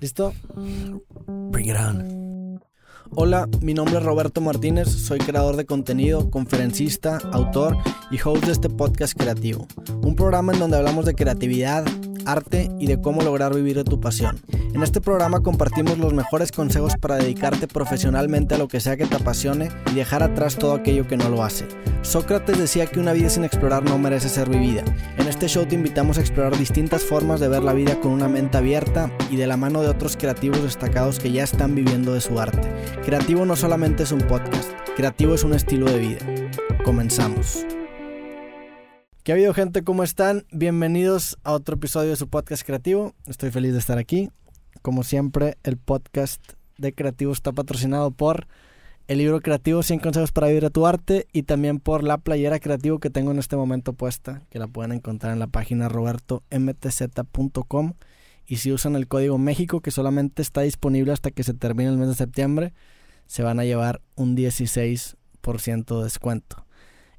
¿Listo? Bring it on. Hola, mi nombre es Roberto Martínez, soy creador de contenido, conferencista, autor y host de este podcast creativo. Un programa en donde hablamos de creatividad, arte y de cómo lograr vivir de tu pasión. En este programa compartimos los mejores consejos para dedicarte profesionalmente a lo que sea que te apasione y dejar atrás todo aquello que no lo hace. Sócrates decía que una vida sin explorar no merece ser vivida. En este show te invitamos a explorar distintas formas de ver la vida con una mente abierta y de la mano de otros creativos destacados que ya están viviendo de su arte. Creativo no solamente es un podcast, creativo es un estilo de vida. Comenzamos. ¿Qué ha habido gente? ¿Cómo están? Bienvenidos a otro episodio de su podcast creativo. Estoy feliz de estar aquí. Como siempre, el podcast de creativo está patrocinado por el libro creativo 100 consejos para vivir a tu arte y también por la playera creativo que tengo en este momento puesta, que la pueden encontrar en la página robertomtz.com y si usan el código México que solamente está disponible hasta que se termine el mes de septiembre, se van a llevar un 16% de descuento.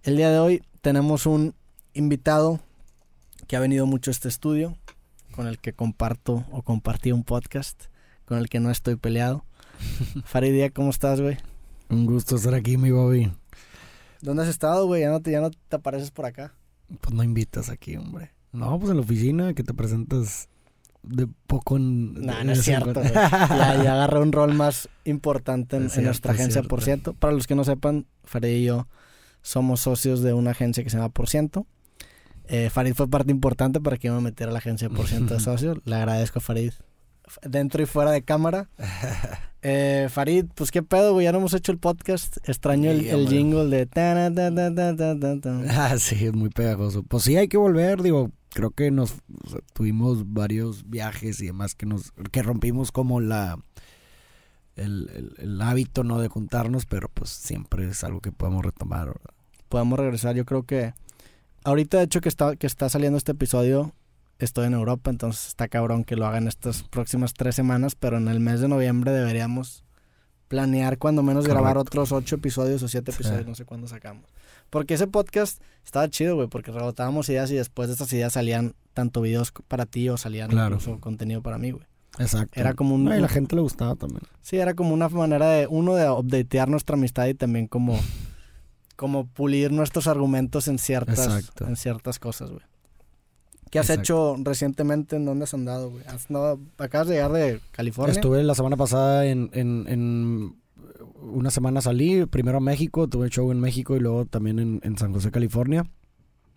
El día de hoy tenemos un invitado que ha venido mucho a este estudio, con el que comparto o compartí un podcast, con el que no estoy peleado. Faridía, ¿cómo estás, güey? Un gusto estar aquí, mi Bobby. ¿Dónde has estado, güey? Ya no te, ya no te apareces por acá. Pues no invitas aquí, hombre. No, pues en la oficina, que te presentas de poco en... No, no es cierto. Ya, ya agarré un rol más importante en, Es en nuestra agencia. Por Ciento. Para los que no sepan, Farid y yo somos socios de una agencia que se llama Por Ciento. Eh, Farid fue parte importante para que yo me metiera a la agencia Por Ciento de socios. Le agradezco a Farid dentro y fuera de cámara. Eh, Farid, pues qué pedo, güey. Ya no hemos hecho el podcast. Extraño el, jingle de... ta, ta, ta, ta, ta, ta. Ah, sí, es muy pegajoso. Pues sí, hay que volver, digo, creo que nos o sea, tuvimos varios viajes y demás que nos que rompimos como la el, el- el hábito no de juntarnos, pero pues siempre es algo que podemos retomar. ¿verdad? podemos regresar. Yo creo que ahorita, de hecho, que está, que está saliendo este episodio, estoy en Europa, entonces está cabrón que lo hagan estas próximas tres semanas, pero en el mes de noviembre deberíamos planear cuando menos grabar Correcto. otros ocho episodios o siete Sí. episodios, no sé cuándo sacamos. Porque ese podcast estaba chido, güey, porque rebotábamos ideas y después de estas ideas salían tanto videos para ti o salían Claro. incluso contenido para mí, güey. Exacto. Era como un... No, y la gente le gustaba también. Sí, era como una manera de, uno, de updatear nuestra amistad y también como, como pulir nuestros argumentos en ciertas, Exacto. en ciertas cosas, güey. ¿Qué has Exacto. hecho recientemente? ¿En dónde has andado, güey? ¿Has andado- acabas de llegar de California? Estuve la semana pasada en, en, en una semana salí, primero a México, tuve show en México y luego también en, en San José, California.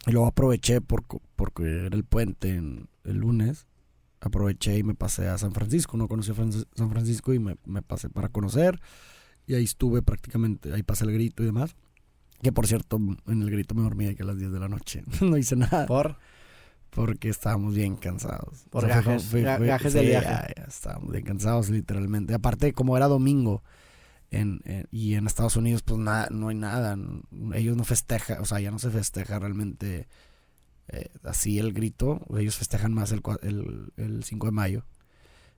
Y luego aproveché por, porque era el puente en- el lunes. Aproveché y me pasé a San Francisco. No conocí a San Francisco y me, me pasé para conocer. Y ahí estuve prácticamente, ahí pasé el grito y demás. Que por cierto, en el grito me dormí de que a las 10 de la noche. no hice nada. Por... Porque estábamos bien cansados. Por O sea, gajes, gajes viaje. ya, ya estábamos bien cansados, literalmente. Aparte, como era domingo en, en- y en Estados Unidos, pues nada, no hay nada. Ellos no festejan, o sea, ya no se festeja realmente eh, así el grito. Ellos festejan más el, el, el 5 de mayo.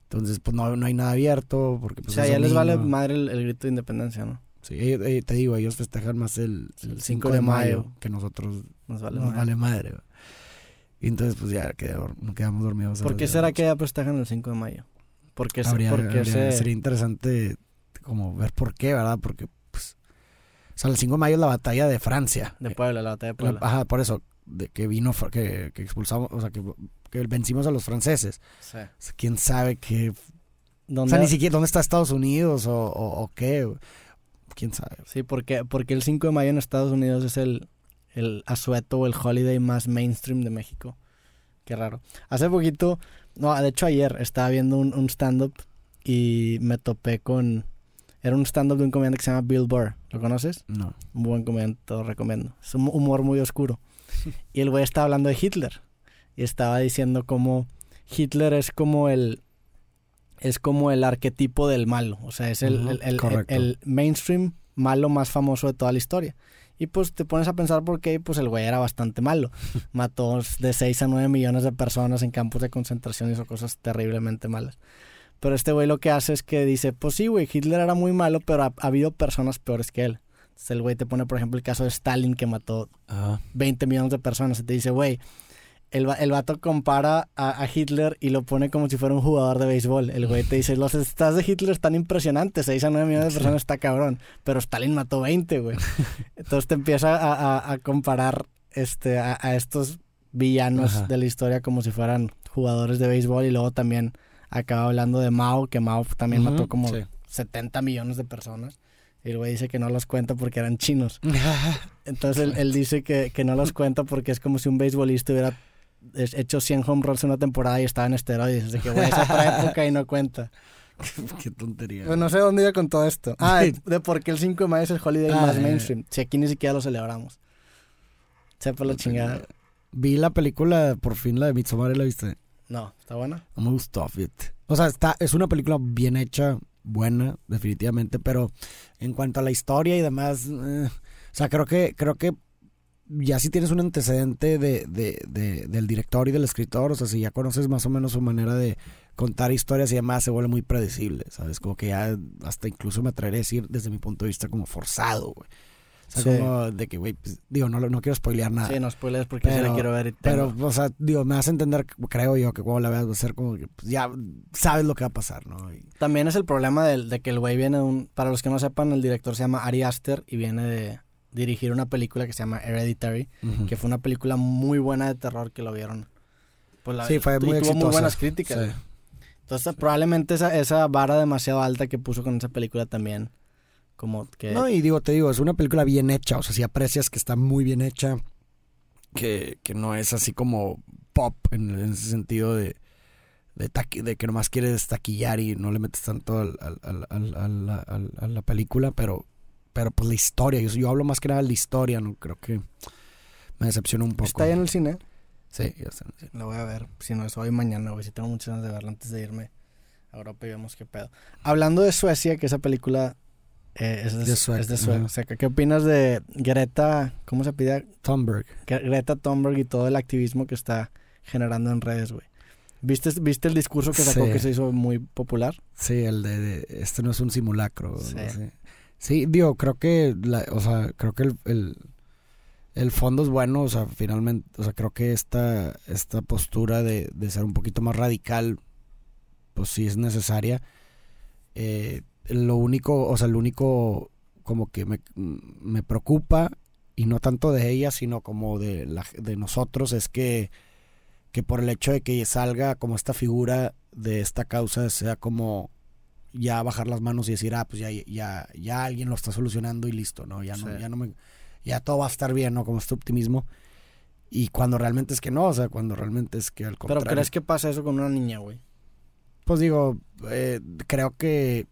Entonces, pues no, no hay nada abierto. Porque, O pues, sea, es ya les vale madre el, el grito de independencia, ¿no? Sí, eh, eh, te digo, ellos festejan más el, el El 5 de mayo que nosotros Nos vale nos madre. vale madre. Y entonces, pues ya quedé dor- nos quedamos dormidos. ¿Por qué 10 de la será que ya festejan el 5 de mayo? ¿Por qué, se- Habría- por qué habría- se- Sería interesante como ver por qué, ¿verdad? Porque, pues, o sea, el 5 de mayo es la batalla de Francia. de Puebla, la batalla de La- Puebla? ajá, por eso, de que vino, que, que expulsamos, o sea, que, que vencimos a los franceses. Sí. O sea, ¿Quién sabe qué? O ¿Dónde- sea, ni siquiera dónde está Estados Unidos o, o, o qué. ¿Quién sabe? Sí, porque, porque el 5 de mayo en Estados Unidos es el, el asueto o el holiday más mainstream de México. Qué raro. Hace poquito, no, de hecho ayer estaba viendo un, un stand-up y me topé con... Era un stand-up de un comediante que se llama Bill Burr. ¿Lo conoces? No. Un buen comediante, te lo recomiendo. Es un humor muy oscuro. Y el güey estaba hablando de Hitler. Y estaba diciendo cómo Hitler es como el... Es como el arquetipo del malo. O sea, es el, el- el- el- correcto. el mainstream malo más famoso de toda la historia. Y pues te pones a pensar por qué, pues el güey era bastante malo. Mató de 6 a 9 millones de personas en campos de concentración y hizo cosas terriblemente malas. Pero este güey lo que hace es que dice, pues sí, güey, Hitler era muy malo, pero ha, ha habido personas peores que él. Entonces el güey te pone, por ejemplo, el caso de Stalin que mató Ajá. 20 millones de personas y te dice, güey, el, el vato compara a, a Hitler y lo pone como si fuera un jugador de béisbol. El güey te dice, los stats de Hitler están impresionantes, 6 a 9 millones de personas está cabrón, pero Stalin mató 20, güey. Entonces te empieza a, a- a comparar este, a, estos villanos Ajá. de la historia como si fueran jugadores de béisbol y luego también acaba hablando de Mao, que Mao también mató como sí. 70 millones de personas. Y el güey dice que no los cuenta porque eran chinos. Entonces él, él dice que, que no los cuenta porque es como si un beisbolista hubiera es- hecho 100 home runs en una temporada y estaba en esteroides. Así que, güey, es otra época y no cuenta. Qué tontería. Pues no sé dónde iba con todo esto. Ah, de, de por qué el 5 de mayo es el holiday Ah, más eh. mainstream. Si aquí ni siquiera lo celebramos. Sepa la chingada. Vi la película, por fin la de Midsommar, ¿y ¿la viste? No, ¿está buena? No me gustó, fíjate. O sea, está, es una película bien hecha, buena, definitivamente, pero en cuanto a la historia y demás, eh, o sea, creo que, creo que ya si tienes un antecedente de, de, de- del director y del escritor, o sea, si ya conoces más o menos su manera de contar historias y demás, se vuelve muy predecible, ¿sabes? Como que ya hasta incluso me atrevería a decir desde mi punto de vista como forzado, güey. O sea, Sí. como de que, güey, pues, digo, no, no quiero spoilear nada. Sí, no spoilers porque la Pero- quiero ver y Pero, o sea, digo, me hace entender, creo yo, que cuando la veas va a ser como que pues, ya sabes lo que va a pasar, ¿no? Y- También es el problema del- de, que el güey viene de un... Para los que no sepan, el director se llama Ari Aster y viene de dirigir una película que se llama Hereditary, que fue una película muy buena de terror que lo vieron. Pues la- Sí, fue y muy tuvo exitosa. muy buenas críticas. Sí. Entonces, probablemente esa, esa vara demasiado alta que puso con esa película también, como que... No, y digo, te digo, es una película bien hecha, o sea, si aprecias que está muy bien hecha, que, que no es así como pop en, en ese sentido de, de, taqui- de que nomás quieres taquillar y no le metes tanto al- al- al- al- al- al- a la película, pero, pero pues la historia, yo, yo hablo más que nada de la historia, no creo que me decepciona un poco. Está ahí en el cine. Sí, ya está en el cine. Lo voy a ver, si no es hoy, mañana, güey. Si tengo muchas ganas de verla antes de irme a Europa y vemos qué pedo. Hablando de Suecia, que esa película eh, es de, De Suecia, es de Sue- ajá. Suecia. ¿Qué opinas de Greta, cómo se pide? Thunberg. Gre- Greta Thunberg y todo el activismo que está generando en redes, güey? ¿Viste, ¿Viste el discurso que sacó Sí. que se hizo muy popular? Sí, el de, de- este no es un simulacro. Sí. no sé. Sí, digo, creo que, la, o sea, creo que el, el, fondo es bueno, o sea, finalmente, o sea, creo que esta, esta postura de, de ser un poquito más radical, pues sí es necesaria. Eh, lo único, o sea, lo único como que me, me preocupa, y no tanto de ella, sino como de, la, de nosotros, es que, que por el hecho de que salga como esta figura de esta causa, sea como ya bajar las manos y decir, ah, pues ya, ya, ya alguien lo está solucionando y listo, ¿no? Ya no, Sí. ya no me, ya todo va a estar bien, ¿no? Como este optimismo. Y cuando realmente es que no, o sea, cuando realmente es que al ¿Pero contrario. crees que pasa eso con una niña, güey? Pues digo, eh, creo que,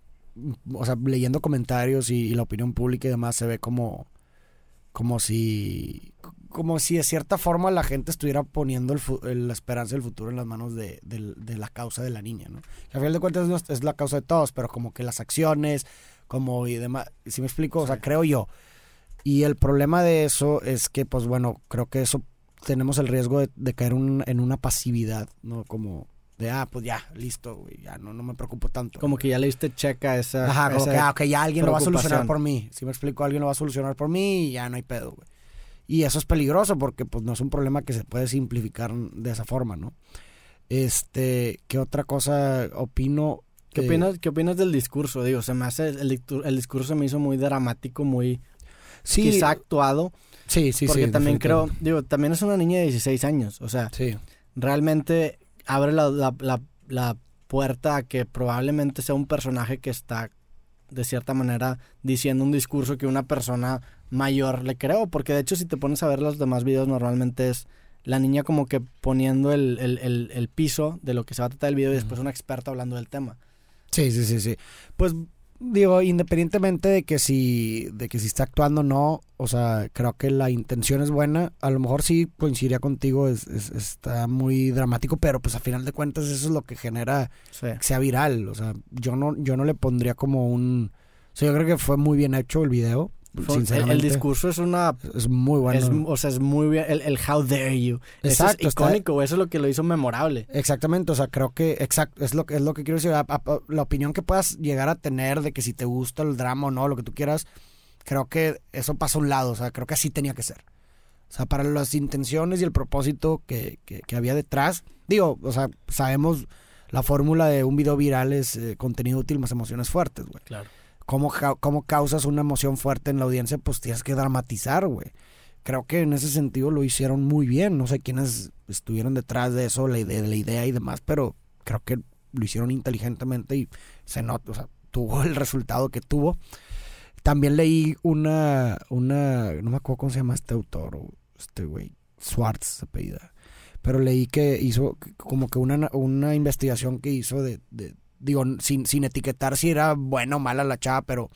o sea, leyendo comentarios y, y la opinión pública y demás, se ve como, como si, como si de cierta forma la gente estuviera poniendo el la esperanza del futuro en las manos de, del- de la causa de la niña, ¿no? Que al final de cuentas no es, la causa de todos, pero como que las acciones, como y demás, si me explico, o sea, creo yo. Y el problema de eso es que, pues bueno, creo que eso tenemos el riesgo de, de caer un- en una pasividad, ¿no? Como de, ah, pues ya, listo, güey, ya no, no me preocupo tanto. Como que ya le diste checa a esa... Ajá, como esa- que, ah, ok, ya alguien lo va a solucionar por mí. Si me explico, alguien lo va a solucionar por mí y ya no hay pedo, güey. Y eso es peligroso porque pues no es un problema que se puede simplificar de esa forma, ¿no? Este, ¿qué otra cosa opino? ¿Qué Eh, opinas, ¿Qué opinas del discurso? Digo, se me hace... El, el discurso se me hizo muy dramático, muy... Sí, Quizá actuado. sí, sí, porque sí, también creo... Digo, también es una niña de 16 años. O sea, Sí, realmente abre la, la, la, la puerta a que probablemente sea un personaje que está de cierta manera diciendo un discurso que una persona mayor le creo, porque de hecho si te pones a ver los demás videos normalmente es la niña como que poniendo el, el, el, el piso de lo que se va a tratar el video y después una experta hablando del tema. sí, sí, sí, sí. Pues digo, independientemente de que si de que si está actuando o no, o sea, creo que la intención es buena. A lo mejor sí coincidiría contigo, es, es- está muy dramático, pero pues a final de cuentas eso es lo que genera Sí. que sea viral. O sea, yo no, yo no le pondría como un. O sea, yo creo que fue muy bien hecho el video. Sinceramente. el discurso es una... es muy bueno. es- o sea, es muy bien... El, el how dare you. Eso Exacto, es icónico, eso es lo que lo hizo memorable. Exactamente, o sea, creo que exacto, es lo que es lo que quiero decir. A- a- a- la opinión que puedas llegar a tener de que si te gusta el drama o no, lo que tú quieras, creo que eso pasa a un lado, o sea, creo que así tenía que ser. O O sea, para las intenciones y el propósito que, que, que había detrás. Digo, o sea, sabemos la fórmula de un video viral es eh, contenido útil más emociones fuertes, güey. Claro. ¿Cómo, ¿Cómo causas una emoción fuerte en la audiencia? Pues tienes que dramatizar, güey. Creo que en ese sentido lo hicieron muy bien. No sé quiénes estuvieron detrás de eso, la idea, de la idea y demás, pero creo que lo hicieron inteligentemente y se nota, o sea, tuvo el resultado que tuvo. También leí una, una, no me acuerdo cómo se llama este autor, este güey, Swartz se pedida. Pero leí que hizo como que una, una investigación que hizo de, de digo, sin, sin etiquetar si era buena o mala la chava, pero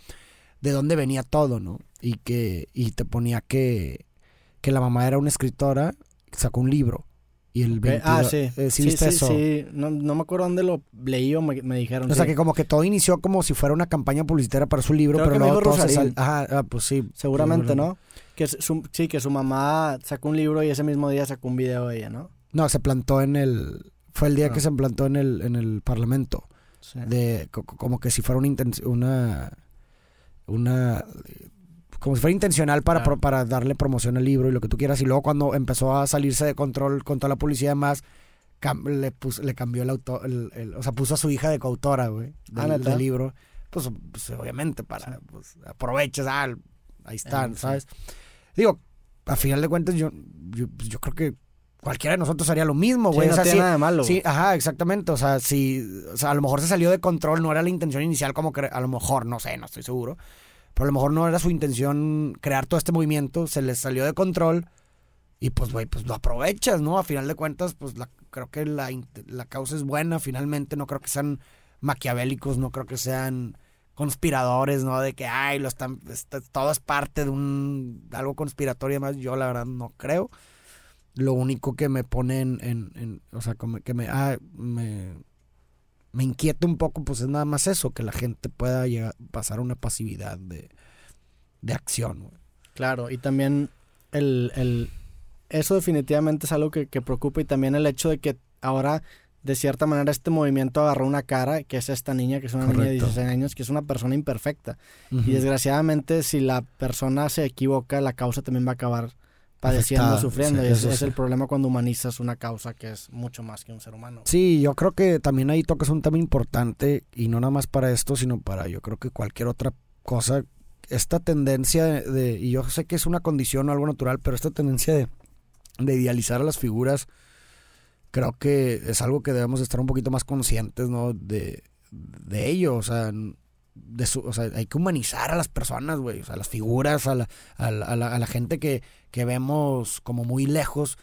de dónde venía todo, ¿no? Y que, y te ponía que, que la mamá era una escritora, sacó un libro y el ah, sí. Eh, ¿sí, sí, sí, sí. No, no, me acuerdo dónde lo leí o me, me dijeron. O sea, que como que todo inició como si fuera una campaña publicitaria para su libro, pero luego todo se sal... Ajá, ah, pues sí. Seguramente, ¿no? Que su, sí, que su mamá sacó un libro y ese mismo día sacó un video de ella, ¿no? No, se plantó en el... Fue el día que ah. se plantó en el, en el Parlamento. Sí. De, como que si fuera una... Una... Una como si fuera intencional para, para darle promoción al libro y lo que tú quieras. Y luego cuando empezó a salirse de control con toda la publicidad más, le, le cambió el autor, el, o sea, puso a su hija de coautora, güey, del, ah, libro. Pues, pues, obviamente, para, pues, aprovechas, ah, ahí están, ¿sabes? Digo, a final de cuentas, yo, yo, pues, yo creo que cualquiera de nosotros haría lo mismo, güey. no tiene nada de malo. Sí, ajá, exactamente. O sea, si, o sea, a lo mejor se salió de control, no era la intención inicial como que, a lo mejor, no sé, no estoy seguro pero a lo mejor no era su intención crear todo este movimiento, se les salió de control y pues, güey, pues lo aprovechas, ¿no? A final de cuentas, pues la, creo que la, la causa es buena, finalmente, no creo que sean maquiavélicos, no creo que sean conspiradores, ¿no? De que, ay, lo están, todo es parte de un, algo conspiratorio y demás, yo la verdad no creo. Lo único que me pone en, en, o sea, que me, ah, me, me inquieta un poco, pues es nada más eso, que la gente pueda llegar, pasar una pasividad de, acción. Claro, y también el, el, eso definitivamente es algo que, preocupa y también el hecho de que ahora de cierta manera este movimiento agarró una cara, que es esta niña, que es una niña de 16 años, que es una persona imperfecta. Y desgraciadamente si la persona se equivoca, la causa también va a acabar padeciendo, sufriendo. y ese es el problema cuando humanizas una causa que es mucho más que un ser humano. Sí, yo creo que también ahí tocas un tema importante y no nada más para esto, sino para yo creo que cualquier otra cosa. Esta tendencia de, y yo sé que es una condición o algo natural, pero esta tendencia de, de idealizar a las figuras, creo que es algo que debemos estar un poquito más conscientes, ¿no? De, de ello, o sea, de su, o sea, hay que humanizar a las personas, güey, o sea, a las figuras, a la, a la, a la, gente que, que, vemos como muy lejos,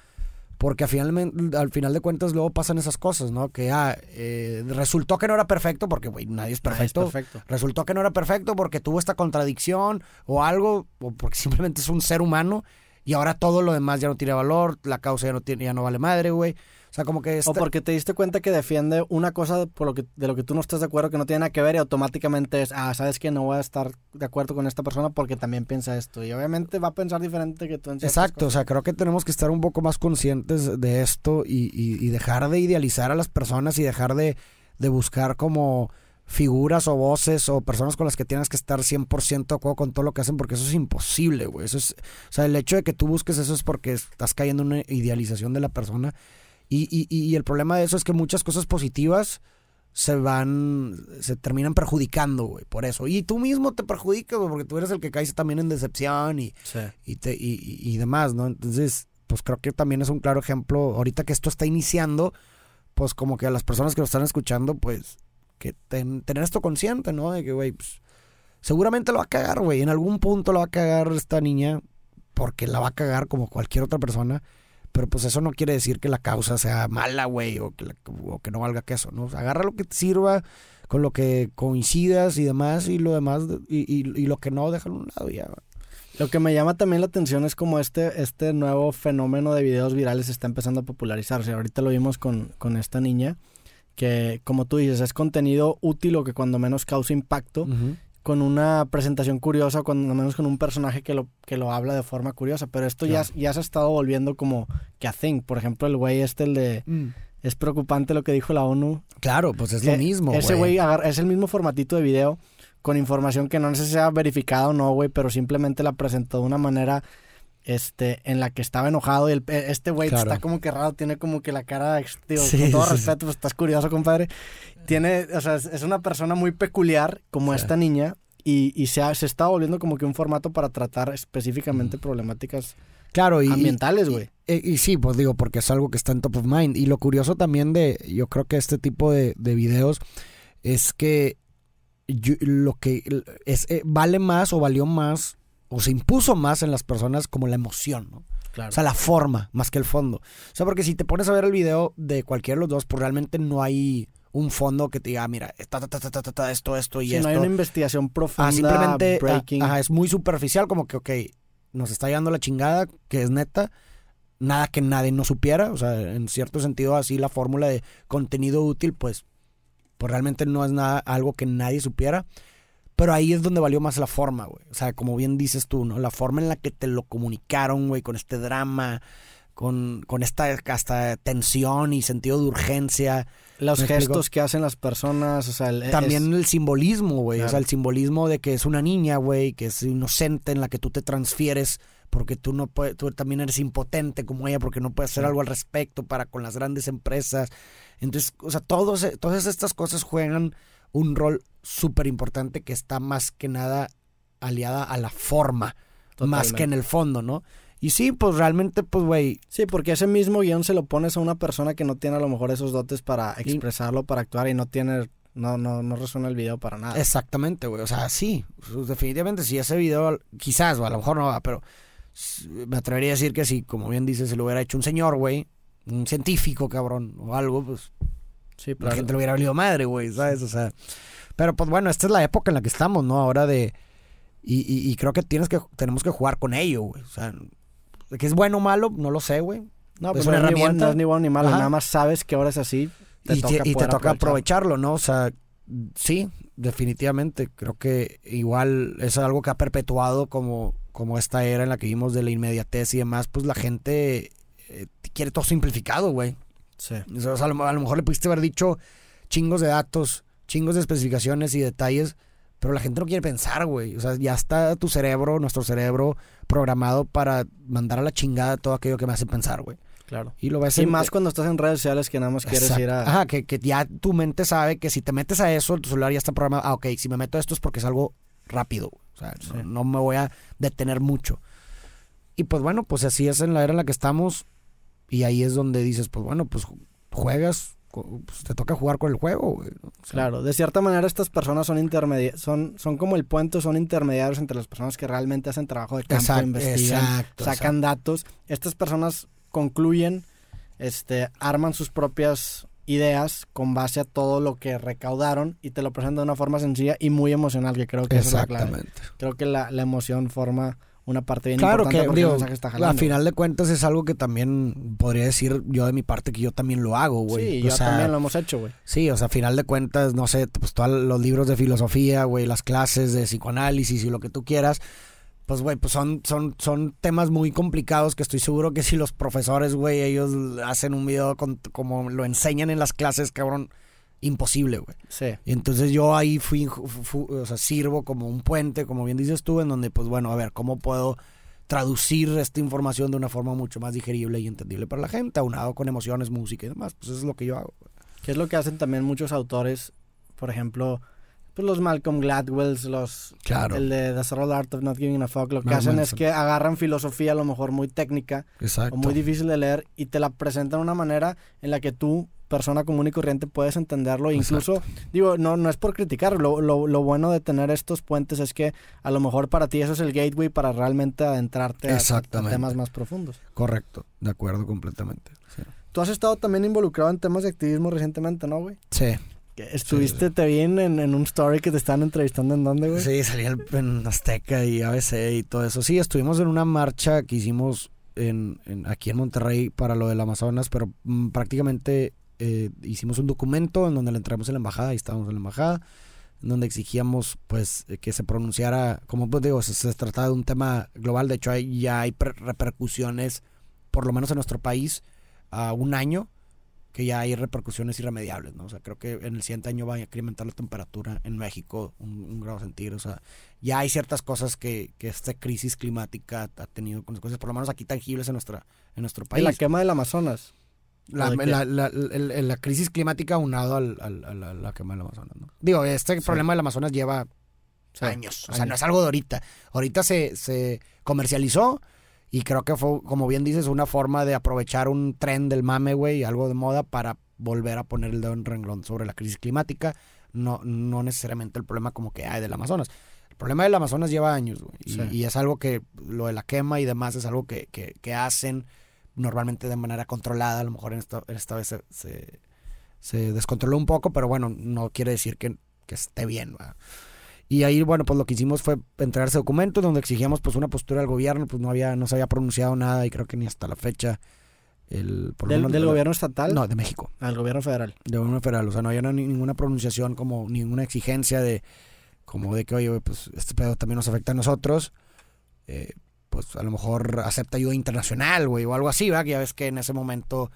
porque al final, al final de cuentas luego pasan esas cosas, ¿no? Que ah, eh, resultó que no era perfecto, porque, güey, nadie es perfecto. Nadie es perfecto. Resultó que no era perfecto porque tuvo esta contradicción o algo, o porque simplemente es un ser humano y ahora todo lo demás ya no tiene valor, la causa ya no, tiene, ya no vale madre, güey. O sea, como que... O porque te diste cuenta que defiende una cosa por lo que, de lo que tú no estás de acuerdo, que no tiene nada que ver y automáticamente es, ah, sabes que no voy a estar de acuerdo con esta persona porque también piensa esto. Y obviamente va a pensar diferente que tú en Exacto, o sea, creo que tenemos que estar un poco más conscientes de esto y, y, dejar de idealizar a las personas y dejar de, de buscar como figuras o voces o personas con las que tienes que estar 100% de acuerdo con todo lo que hacen porque eso es imposible, güey. Eso es, o sea, el hecho de que tú busques eso es porque estás cayendo en una idealización de la persona y, y, y, el problema de eso es que muchas cosas positivas se van, se terminan perjudicando, güey, por eso. Y tú mismo te perjudicas, güey, porque tú eres el que caes también en decepción y, y, te, y, demás, ¿no? Entonces, pues creo que también es un claro ejemplo, ahorita que esto está iniciando, pues como que a las personas que lo están escuchando, pues que tener esto consciente, ¿no? De que, güey, pues seguramente lo va a cagar, güey, en algún punto lo va a cagar esta niña, porque la va a cagar como cualquier otra persona pero pues eso no quiere decir que la causa sea mala, güey, o, que o que no valga queso, ¿no? agarra lo que te sirva, con lo que coincidas y demás, y lo demás, y, y, lo que no, déjalo a un lado ya. Lo que me llama también la atención es como este, este nuevo fenómeno de videos virales está empezando a popularizarse. Ahorita lo vimos con, con esta niña, que como tú dices, es contenido útil o que cuando menos causa impacto con una presentación curiosa, cuando menos con un personaje que lo, que lo habla de forma curiosa. Pero esto ya, ya se ha estado volviendo como que a thing. Por ejemplo, el güey este, el de... Mm. Es preocupante lo que dijo la ONU. Claro, pues es lo mismo. Ese güey es el mismo formatito de video con información que no sé si sea verificada o no, güey, pero simplemente la presentó de una manera este, en la que estaba enojado y el, e, este güey Claro. está como que raro, tiene como que la cara, digo, Sí, con todo sí, sí. respeto, pues estás curioso, compadre. Tiene, o sea, es, una persona muy peculiar como Sí. esta niña y, y se, ha- se está volviendo como que un formato para tratar Mm. específicamente problemáticas Claro, y, ambientales, güey. Y, y sí, pues digo, porque es algo que está en top of mind. Y lo curioso también de, yo creo que este tipo de, de videos es que yo- lo que es, eh, vale más o valió más o se impuso más en las personas como la emoción, ¿no? Claro. O sea, la forma más que el fondo. O sea, porque si te pones a ver el video de cualquiera de los dos, pues realmente no hay un fondo que te diga, "Ah, mira, ta, ta, ta, esto, esto y Sí, esto. no hay una investigación profunda, Ah, simplemente ah, breaking. es muy superficial, como que, ok, nos está llevando la chingada, que es neta, nada que nadie no supiera, o sea, en cierto sentido así la fórmula de contenido útil, pues, pues realmente no es nada, algo que nadie supiera, pero ahí es donde valió más la forma, güey, o sea, como bien dices tú, ¿no? La forma en la que te lo comunicaron, güey, con este drama, con, con esta hasta tensión y sentido de urgencia, Los ¿Me gestos explico? que hacen las personas, o sea, el- también es- el simbolismo, güey. O sea, el simbolismo de que es una niña, güey, que es inocente, en la que tú te transfieres porque tú no puedes, tú también eres impotente como ella porque no puedes hacer Sí. algo al respecto para con las grandes empresas. Entonces, o sea, todos, todas estas cosas juegan un rol súper importante que está más que nada aliada a la forma, más que en el fondo, ¿no? Y sí, pues realmente, pues, güey, Sí, porque ese mismo guion se lo pones a una persona que no tiene a lo mejor esos dotes para expresarlo, para actuar y no tiene, no, no, no resuena el video para nada. Exactamente, güey. O sea, sí, definitivamente, si ese video, quizás, o a lo mejor no va, pero me atrevería a decir que si, como bien dices, se lo hubiera hecho un señor, güey, un científico, cabrón, o algo, pues Sí, la claro. gente le hubiera valido madre, güey, ¿sabes? O sea, pero pues bueno, esta es la época en la que estamos, ¿no? Ahora de. Y, y- y creo que tienes que tenemos que jugar con ello, güey. O sea, que es bueno o malo, no lo sé, güey. No, es pues una no, es ni bueno, herramienta. no es ni bueno ni malo, Ajá. nada más sabes que ahora es así. Te y toca te, y te toca aprovechar. aprovecharlo, ¿no? O sea, sí, definitivamente. Creo que igual es algo que ha perpetuado como, como esta era en la que vimos de la inmediatez y demás, pues la gente eh, quiere todo simplificado, güey. Sí. O sea, a, lo, a lo mejor le pudiste haber dicho chingos de datos, chingos de especificaciones y detalles, pero la gente no quiere pensar, güey. O sea, ya está tu cerebro, nuestro cerebro, programado para mandar a la chingada todo aquello que me hace pensar, güey. Claro. Y lo ves Y en- más cuando estás en redes sociales que nada más quieres Exacto. ir a... Ajá, que, que ya tu mente sabe que si te metes a eso, tu celular ya está programado. Ah, ok, si me meto a esto es porque es algo rápido. O sea, no- Sí. no, me voy a detener mucho. Y pues bueno, pues así es en la era en la que estamos. Y ahí es donde dices, pues bueno, pues ju- juegas, pues te toca jugar con el juego. güey, ¿no? O sea, Claro, de cierta manera estas personas son intermedia son, son como el puente, son intermediarios entre las personas que realmente hacen trabajo de campo, Exacto, investigan, exacto, sacan datos. Estas personas concluyen, este, arman sus propias ideas con base a todo lo que recaudaron y te lo presentan de una forma sencilla y muy emocional, que creo que es la clave. Creo que la, la emoción forma una parte bien Claro importante que, porque digo, el mensaje está a jalando. final de cuentas es algo que también podría decir yo de mi parte que yo también lo hago, güey. Sí, O yo sea, también lo hemos hecho, güey. Sí, o sea, a final de cuentas, no sé, pues todos los libros de filosofía, güey, las clases de psicoanálisis y lo que tú quieras, pues, güey, pues son, son, son temas muy complicados que estoy seguro que si los profesores, güey, ellos hacen un video con- como lo enseñan en las clases, cabrón, imposible, güey. Sí. Y entonces yo ahí fui, fu- fu- o sea, sirvo como un puente, como bien dices tú, en donde, pues bueno, a ver, ¿cómo puedo traducir esta información de una forma mucho más digerible y entendible para la gente, aunado con emociones, música y demás? Pues eso es lo que yo hago. Que es lo que hacen también muchos autores, por ejemplo, pues los Malcolm Gladwells, los Claro. el de The Subtle Art of Not Giving a Fuck, lo que Mark hacen es que agarran filosofía a lo mejor muy técnica Exacto. o muy difícil de leer y te la presentan de una manera en la que tú, persona común y corriente, puedes entenderlo. E incluso, digo, no, no es por criticar, lo, lo, lo bueno de tener estos puentes es que a lo mejor para ti eso es el gateway para realmente adentrarte a- temas más profundos. Correcto, de acuerdo completamente. Sí. Tú has estado también involucrado en temas de activismo recientemente, ¿no, güey? Sí, Estuviste, te vi en, en un story que te estaban entrevistando en dónde, güey. sí, salí en- Azteca y ABC y todo eso. Sí, estuvimos en una marcha que hicimos en, en- aquí en Monterrey para lo del Amazonas, pero mm, prácticamente eh, hicimos un documento en donde le entramos en la embajada, y estábamos en la embajada, en donde exigíamos pues eh, que se pronunciara, como pues digo, se, se trataba de un tema global, de hecho hay, ya hay repercusiones, por lo menos en nuestro país, a un año que ya hay repercusiones irremediables, ¿no? O sea, creo que en el siguiente año va a incrementar la temperatura en México un, grado centígrado. O sea, ya hay ciertas cosas que, que, esta crisis climática ha tenido consecuencias, por lo menos aquí tangibles en, nuestra, en nuestro país. la quema del Amazonas? La, la, la, la, crisis climática unado al, al, a la, quema del Amazonas, ¿no? Digo, este problema del Amazonas lleva años, o sea, no es algo de ahorita. Ahorita se, se comercializó y creo que fue, como bien dices, una forma de aprovechar un tren del mame, güey, algo de moda para volver a poner el dedo en renglón sobre la crisis climática. No, no necesariamente el problema como que hay del Amazonas. El problema del Amazonas lleva años, güey. Y, es algo que, lo de la quema y demás, es algo que, que, hacen normalmente de manera controlada. A lo mejor en esta, esta vez se, se, descontroló un poco, pero bueno, no quiere decir que, que esté bien. Y ahí, bueno, pues lo que hicimos fue entregar ese documento donde exigíamos pues una postura del gobierno, pues no había, no se había pronunciado nada y creo que ni hasta la fecha el ¿Del, gobierno estatal? No, de México. Al gobierno federal. De gobierno federal, o sea, no había ninguna pronunciación como ninguna exigencia de como de que, oye, pues este pedo también nos afecta a nosotros. Eh, pues a lo mejor acepta ayuda internacional, güey, o algo así, ¿va? Que ya ves que en ese momento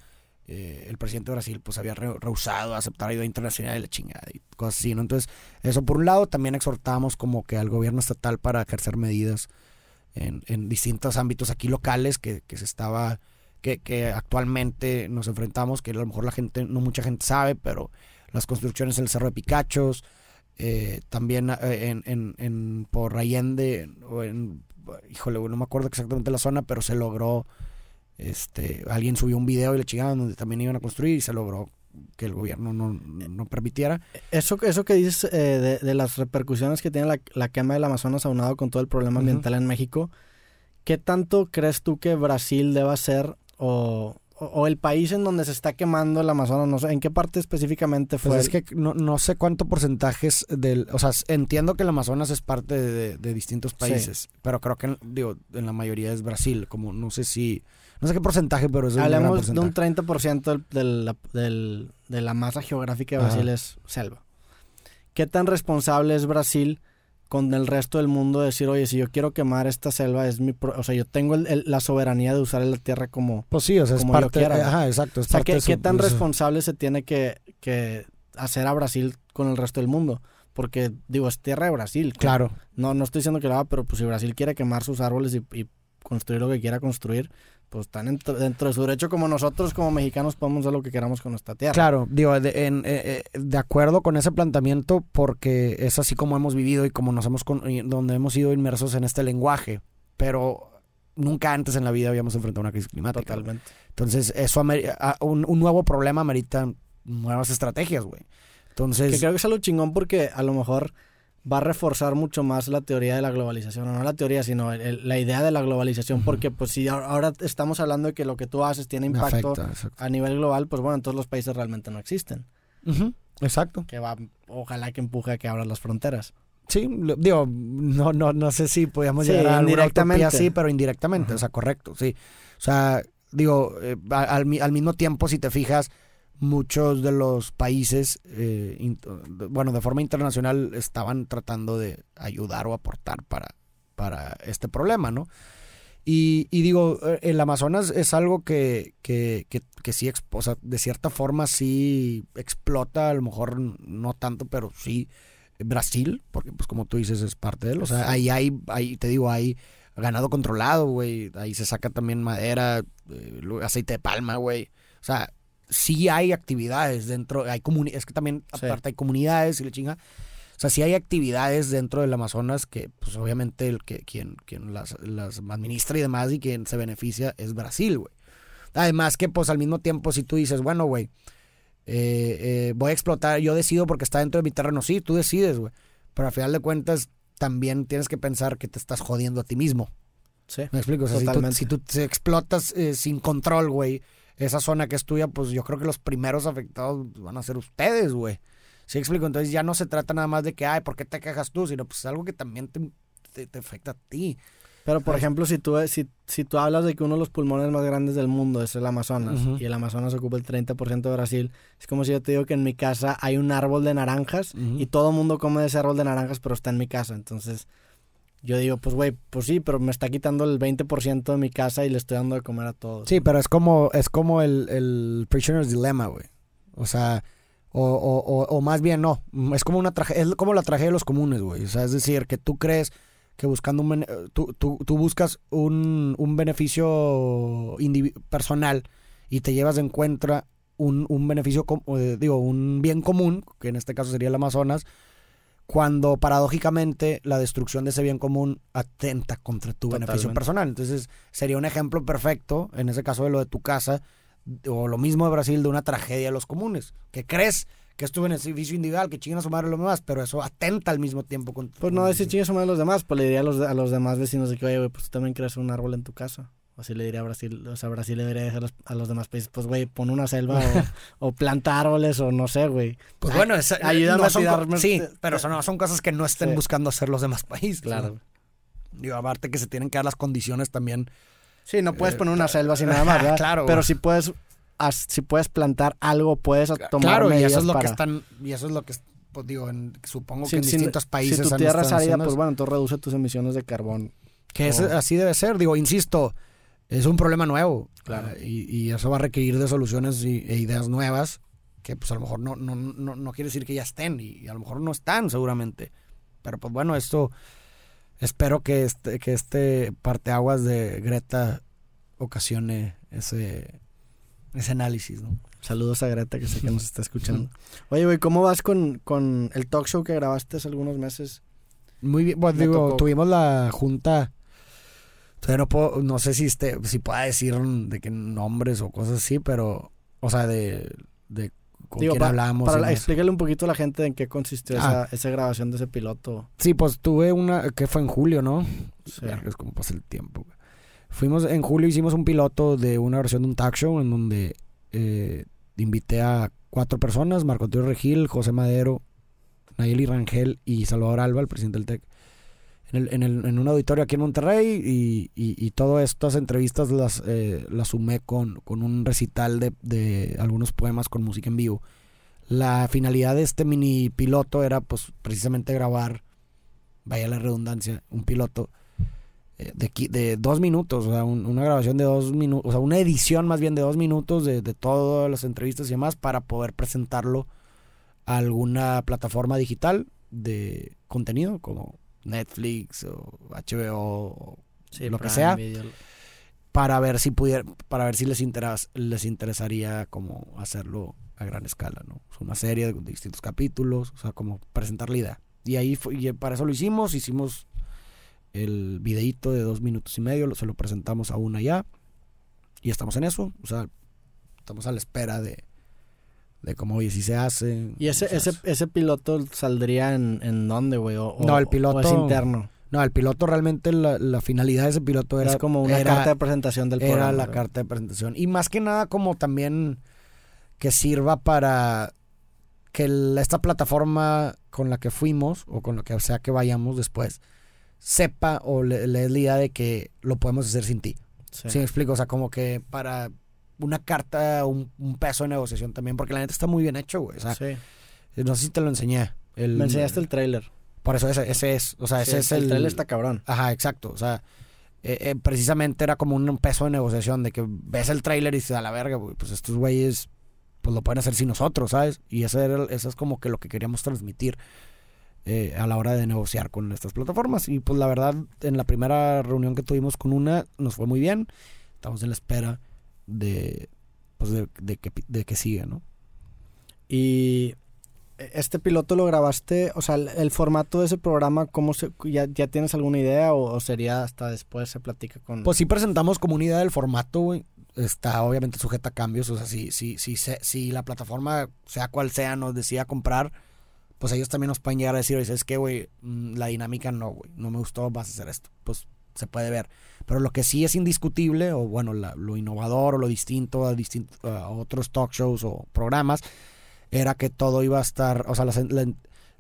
eh, el presidente de Brasil pues había rehusado aceptar ayuda internacional y la chingada y cosas así, ¿no? Entonces, eso por un lado, también exhortamos como que al gobierno estatal para ejercer medidas en, en distintos ámbitos aquí locales que, que se estaba, que, que, actualmente nos enfrentamos, que a lo mejor la gente, no mucha gente sabe, pero las construcciones en el Cerro de Picachos, eh, también eh, en, en, en, por Allende, o en, híjole, no me acuerdo exactamente la zona, pero se logró este, alguien subió un video y le chingaban donde también iban a construir y se logró que el gobierno no, no permitiera. Eso, eso que dices eh, de, las repercusiones que tiene la, la, quema del Amazonas aunado con todo el problema ambiental en México, ¿qué tanto crees tú que Brasil deba ser o, o, el país en donde se está quemando el Amazonas? No sé, ¿en qué parte específicamente fue? Pues es que no, no, sé cuánto porcentajes del... O sea, entiendo que el Amazonas es parte de, de, distintos países, pero creo que, digo, en la mayoría es Brasil, como no sé si... No sé qué porcentaje, pero es un Hablamos de un 30% del, del, de la masa geográfica de Brasil es selva. ¿Qué tan responsable es Brasil con el resto del mundo de decir, oye, si yo quiero quemar esta selva, es mi... o sea, yo tengo la soberanía de usar la tierra como... Pues sí, o sea, es parte... ajá, exacto. o sea, ¿qué, ¿qué, tan responsable se tiene que, que hacer a Brasil con el resto del mundo? Porque, digo, es tierra de Brasil. Claro. No, no estoy diciendo que lo haga, pero pues si Brasil quiere quemar sus árboles y, y construir lo que quiera construir, pues están dentro, de su derecho como nosotros como mexicanos podemos hacer lo que queramos con nuestra tierra. Claro, digo, de, en, eh, eh, de acuerdo con ese planteamiento porque es así como hemos vivido y como nos hemos donde hemos sido inmersos en este lenguaje, pero nunca antes en la vida habíamos enfrentado una crisis climática. Totalmente. Entonces, eso un, un nuevo problema amerita nuevas estrategias, güey. Entonces, que creo que es algo chingón porque a lo mejor va a reforzar mucho más la teoría de la globalización, no la teoría, sino la idea de la globalización, porque pues si ahora estamos hablando de que lo que tú haces tiene impacto a nivel global, pues bueno, en todos los países realmente no existen. Exacto. Que va, ojalá que empuje a que abran las fronteras. Sí, digo, no, no, no sé si podíamos llegar a indirectamente así, pero indirectamente, o sea, correcto, sí. O sea, digo, eh, al mismo tiempo, si te fijas, muchos de los países, eh, bueno, de forma internacional, estaban tratando de ayudar o aportar para, para este problema, ¿no? Y, digo, eh, el Amazonas es algo que, que, que, sí, o sea, de cierta forma sí explota, a lo mejor no tanto, pero sí Brasil, porque pues como tú dices es parte de él. O sea, ahí hay, ahí te digo, hay ganado controlado, güey. Ahí se saca también madera, eh, aceite de palma, güey. O sea, sí hay actividades dentro, hay comunidades, es que también aparte hay comunidades y la chinga. O sea, sí hay actividades dentro del Amazonas que, pues obviamente, el que quien, quien las, las administra y demás y quien se beneficia es Brasil, güey. Además que, pues al mismo tiempo, si tú dices, bueno, güey, eh, eh, voy a explotar, yo decido porque está dentro de mi terreno, sí, tú decides, güey. Pero al final de cuentas, también tienes que pensar que te estás jodiendo a ti mismo. Sí. ¿Me explico? O sea, si tú, si tú explotas eh, sin control, güey, esa zona que es tuya, pues yo creo que los primeros afectados van a ser ustedes, güey. ¿Sí explico? Entonces ya no se trata nada más de que, ay, ¿por qué te quejas tú? Sino pues es algo que también te, te, afecta a ti. Pero, por ejemplo, si tú, si, si tú hablas de que uno de los pulmones más grandes del mundo es el Amazonas y el Amazonas ocupa el 30% de Brasil, es como si yo te digo que en mi casa hay un árbol de naranjas y todo el mundo come de ese árbol de naranjas, pero está en mi casa. Entonces, yo digo, pues güey, pues sí, pero me está quitando el 20% de mi casa y le estoy dando de comer a todos. Sí, pero es como, es como el, el Prisoner's Dilemma, güey. O sea, o, o, o, o más bien no, es como una tragedia, es como la tragedia de los comunes, güey. O sea, es decir, que tú crees que buscando un, tú, tú, tú buscas un, un beneficio personal y te llevas de encuentro un, un beneficio, digo, un bien común, que en este caso sería el Amazonas, cuando paradójicamente la destrucción de ese bien común atenta contra tu beneficio personal. Entonces sería un ejemplo perfecto, en ese caso de lo de tu casa, o lo mismo de Brasil, de una tragedia de los comunes, que crees que es tu beneficio individual, que chingan a su madre lo demás, pero eso atenta al mismo tiempo contra Pues no decir chingues a los demás, pues le diría a los, a los demás vecinos de que, oye, pues tú también creas un árbol en tu casa. O así le diría a Brasil, o sea, Brasil le diría a los, a los demás países, pues güey, pon una selva o, o planta árboles o no sé, güey. Pues Ay, bueno, esa- ayúdame no a son tirarme- Sí, pero eso no son cosas que no estén Sí. buscando hacer los demás países. Claro. ¿no? Digo, aparte que se tienen que dar las condiciones también. Sí, no puedes Eh, poner una selva así nada más, ¿verdad? claro. Pero si puedes, si puedes plantar algo, puedes tomar claro, y eso es lo para... que están, y eso es lo que, pues digo, en- supongo Si- que en si- distintos países Si tu tierra es árida, pues bueno, entonces reduce tus emisiones de carbón. Que es- así debe ser, digo, insisto, es un problema nuevo. Claro. ah, y, y eso va a requerir de soluciones y, e ideas nuevas que pues a lo mejor no, no, no, no quiere decir que ya estén y, a lo mejor no están seguramente. Pero pues bueno, esto espero que este, que este parteaguas de Greta ocasione ese, ese análisis, ¿no? Saludos a Greta, que sé que nos está escuchando. Oye, güey, ¿cómo vas con, con el talk show que grabaste hace algunos meses? Muy bien, pues Me digo, tocó. tuvimos la junta. Todavía no puedo, no sé si este, si pueda decir de qué nombres o cosas así, pero, o sea, de, de con Digo, quién pa- hablamos. Para explícale un poquito a la gente en qué consistió Ah. esa, esa grabación de ese piloto. Sí, pues tuve una que fue en julio, ¿no? Sí. Es como pasa el tiempo. Fuimos en julio, hicimos un piloto de una versión de un talk show en donde eh, invité a cuatro personas: Marco Antonio Regil, José Madero, Nayeli Rangel y Salvador Alba, el presidente del TEC. En, el- en, un auditorio aquí en Monterrey y, y, todas estas entrevistas las, eh, las sumé con, con un recital de, de algunos poemas con música en vivo. La finalidad de este mini piloto era pues precisamente grabar, vaya la redundancia, un piloto eh, de, de dos minutos, o sea, un- una grabación de dos minutos, o sea, una edición más bien de dos minutos de, de todas las entrevistas y demás para poder presentarlo a alguna plataforma digital de contenido como Netflix o HBO o lo que sea para ver si pudiera, para ver si les interas- les interesaría como hacerlo a gran escala, ¿no? Es una serie de distintos capítulos, o sea, como presentar la idea. Y ahí fue- y para eso lo hicimos, hicimos el videíto de dos minutos y medio, lo- se lo presentamos a una ya y estamos en eso, o sea, estamos a la espera de de cómo oye si se hace. ¿Y ese, o ese, ese piloto saldría en, en dónde, güey? O, o- No, el o piloto- es interno. No, el piloto realmente la, la finalidad de ese piloto era es como una era- carta de presentación del era programa. la ¿verdad? carta de presentación. Y más que nada como también que sirva para que el- esta plataforma con la que fuimos o con lo que sea que vayamos después sepa o le, le dé la idea de que lo podemos hacer sin ti. Sí. ¿Sí me explico? O sea, como que para una carta, un, un peso de negociación también, porque la neta está muy bien hecho, güey. O sea, Sí. no sé si te lo enseñé. El- Me enseñaste el trailer. Por eso ese, ese es, o sea, ese Sí, es el... el trailer está cabrón. Ajá, exacto. O sea, eh, eh, precisamente era como un peso de negociación de que ves el tráiler y dices, a la verga, güey, pues estos güeyes pues lo pueden hacer sin nosotros, ¿sabes? Y ese era, eso es como que lo que queríamos transmitir eh, a la hora de negociar con estas plataformas. Y pues la verdad, en la primera reunión que tuvimos con una, nos fue muy bien. Estamos en la espera de, pues de, de que, de que siga, ¿no? Y este piloto lo grabaste, o sea, el, el formato de ese programa, ¿cómo se, ya, ya tienes alguna idea o, o sería hasta después se platica con... Pues sí presentamos como una idea del formato, güey. Está obviamente sujeta a cambios. O sea, si, si, si, si la plataforma, sea cual sea, nos decida comprar, pues ellos también nos pueden llegar a decir, oye, es que, güey, mm, la dinámica no, güey. No me gustó, vas a hacer esto. Pues se puede ver. Pero lo que sí es indiscutible, o bueno, la- lo innovador o lo distinto a, otros talk shows o programas, era que todo iba a estar, o sea, la, la-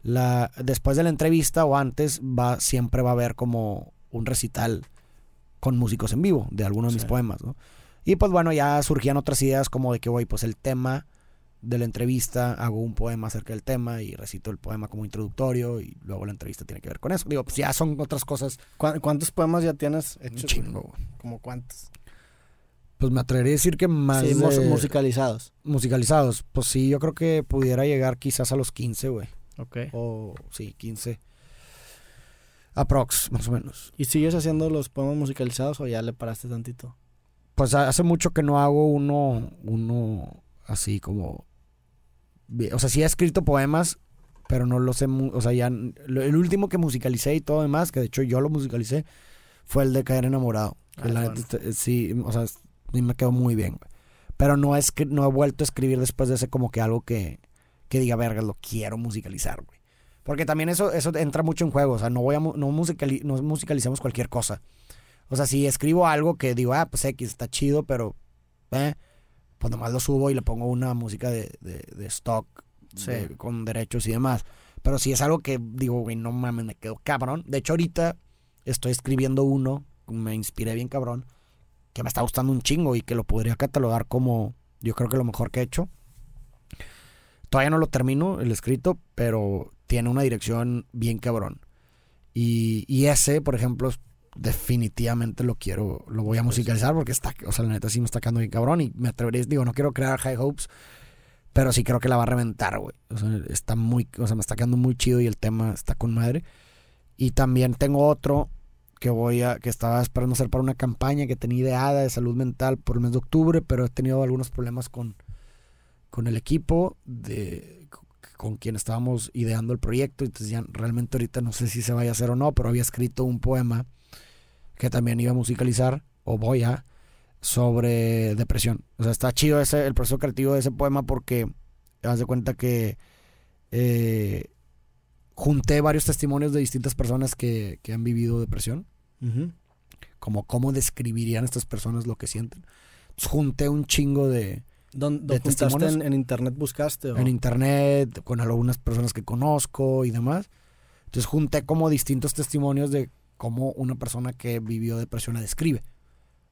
la- después de la entrevista o antes, va, siempre va a haber como un recital con músicos en vivo de algunos de mis Sí. poemas, ¿no? Y pues bueno, ya surgían otras ideas como de que, güey, pues el tema de la entrevista hago un poema acerca del tema y recito el poema como introductorio y luego la entrevista tiene que ver con eso. Digo, pues ya son otras cosas. ¿Cu- ¿Cuántos poemas ya tienes hechos? Un chingo, güey. ¿Como cuántos? Pues me atrevería a decir que más Sí, de- musicalizados. musicalizados. Pues sí, yo creo que pudiera llegar quizás a los 15, güey. Ok. O sí, 15. Aprox, más o menos. ¿Y sigues haciendo los poemas musicalizados o ya le paraste tantito? Pues ha- hace mucho que no hago uno, uno así como... O sea, sí he escrito poemas, pero no los mu- O sea, ya... lo- El último que musicalicé y todo demás, que de hecho yo lo musicalicé, fue el de Caer Enamorado. Que Ah, la bueno. este, sí, o sea, a mí me quedó muy bien, güey. Pero no, es que no he vuelto a escribir después de ese como que algo que, que diga, verga, lo quiero musicalizar, güey. Porque también eso, eso entra mucho en juego. O sea, no voy a no, musicali- no musicalicemos cualquier cosa. O sea, si escribo algo que digo, ah, pues X está chido, pero eh, pues nomás lo subo y le pongo una música de, de, de stock Sí. de- con derechos y demás. Pero si es algo que digo, güey, no mames, me quedo cabrón. De hecho, ahorita estoy escribiendo uno, me inspiré bien cabrón, que me está gustando un chingo y que lo podría catalogar como, yo creo que lo mejor que he hecho. Todavía no lo termino, el escrito, pero tiene una dirección bien cabrón. Y, y ese, por ejemplo, definitivamente lo quiero, lo voy a musicalizar porque está, o sea, la neta sí me está quedando bien cabrón y me atrevería, digo, no quiero crear high hopes, pero sí creo que la va a reventar, güey. O sea, está muy, o sea, me está quedando muy chido y el tema está con madre. Y también tengo otro que voy a, que estaba esperando hacer para una campaña que tenía ideada de salud mental por el mes de octubre, pero he tenido algunos problemas con, con el equipo de con quien estábamos ideando el proyecto, entonces ya realmente ahorita no sé si se vaya a hacer o no, pero había escrito un poema que también iba a musicalizar, o voy a, sobre depresión. O sea, está chido ese, el proceso creativo de ese poema porque haz de cuenta que eh, junté varios testimonios de distintas personas que, que han vivido depresión, Ujú. como cómo describirían estas personas lo que sienten. Entonces, junté un chingo de, ¿Dónde ¿De juntaste testimonios? en, en internet buscaste? o? en internet, con algunas personas que conozco y demás. Entonces junté como distintos testimonios de cómo una persona que vivió depresión la describe.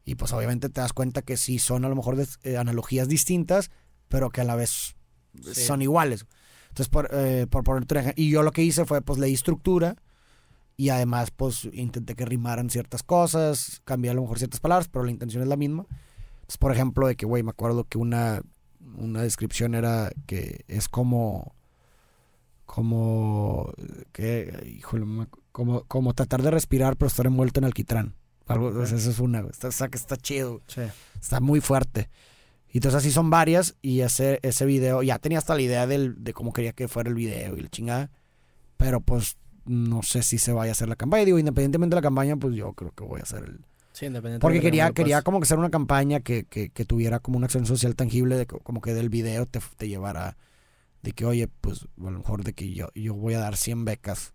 Y pues obviamente te das cuenta que sí son a lo mejor des- eh, analogías distintas, pero que a la vez Sí. son iguales. Entonces, por, eh, por poner otro ejemplo, y yo lo que hice fue, pues leí estructura y además, pues intenté que rimaran ciertas cosas, cambié a lo mejor ciertas palabras, pero la intención es la misma. Entonces, por ejemplo, de que, güey, me acuerdo que una, una descripción era que es como, como, que, híjole, me acu- como, como tratar de respirar pero estar envuelto en alquitrán. Algo, o sea, eso es una, está, está, está chido. Sí. Está muy fuerte. Y entonces así son varias. Y ese, ese video, ya tenía hasta la idea del, de cómo quería que fuera el video y la chingada. Pero pues no sé si se vaya a hacer la campaña. Digo, independientemente de la campaña, pues yo creo que voy a hacer el. Sí, independientemente Porque quería, quería pases. como que hacer una campaña que, que, que tuviera como una acción social tangible, de que- como que del video te, te llevara de que, oye, pues a lo mejor de que yo, yo voy a dar 100 becas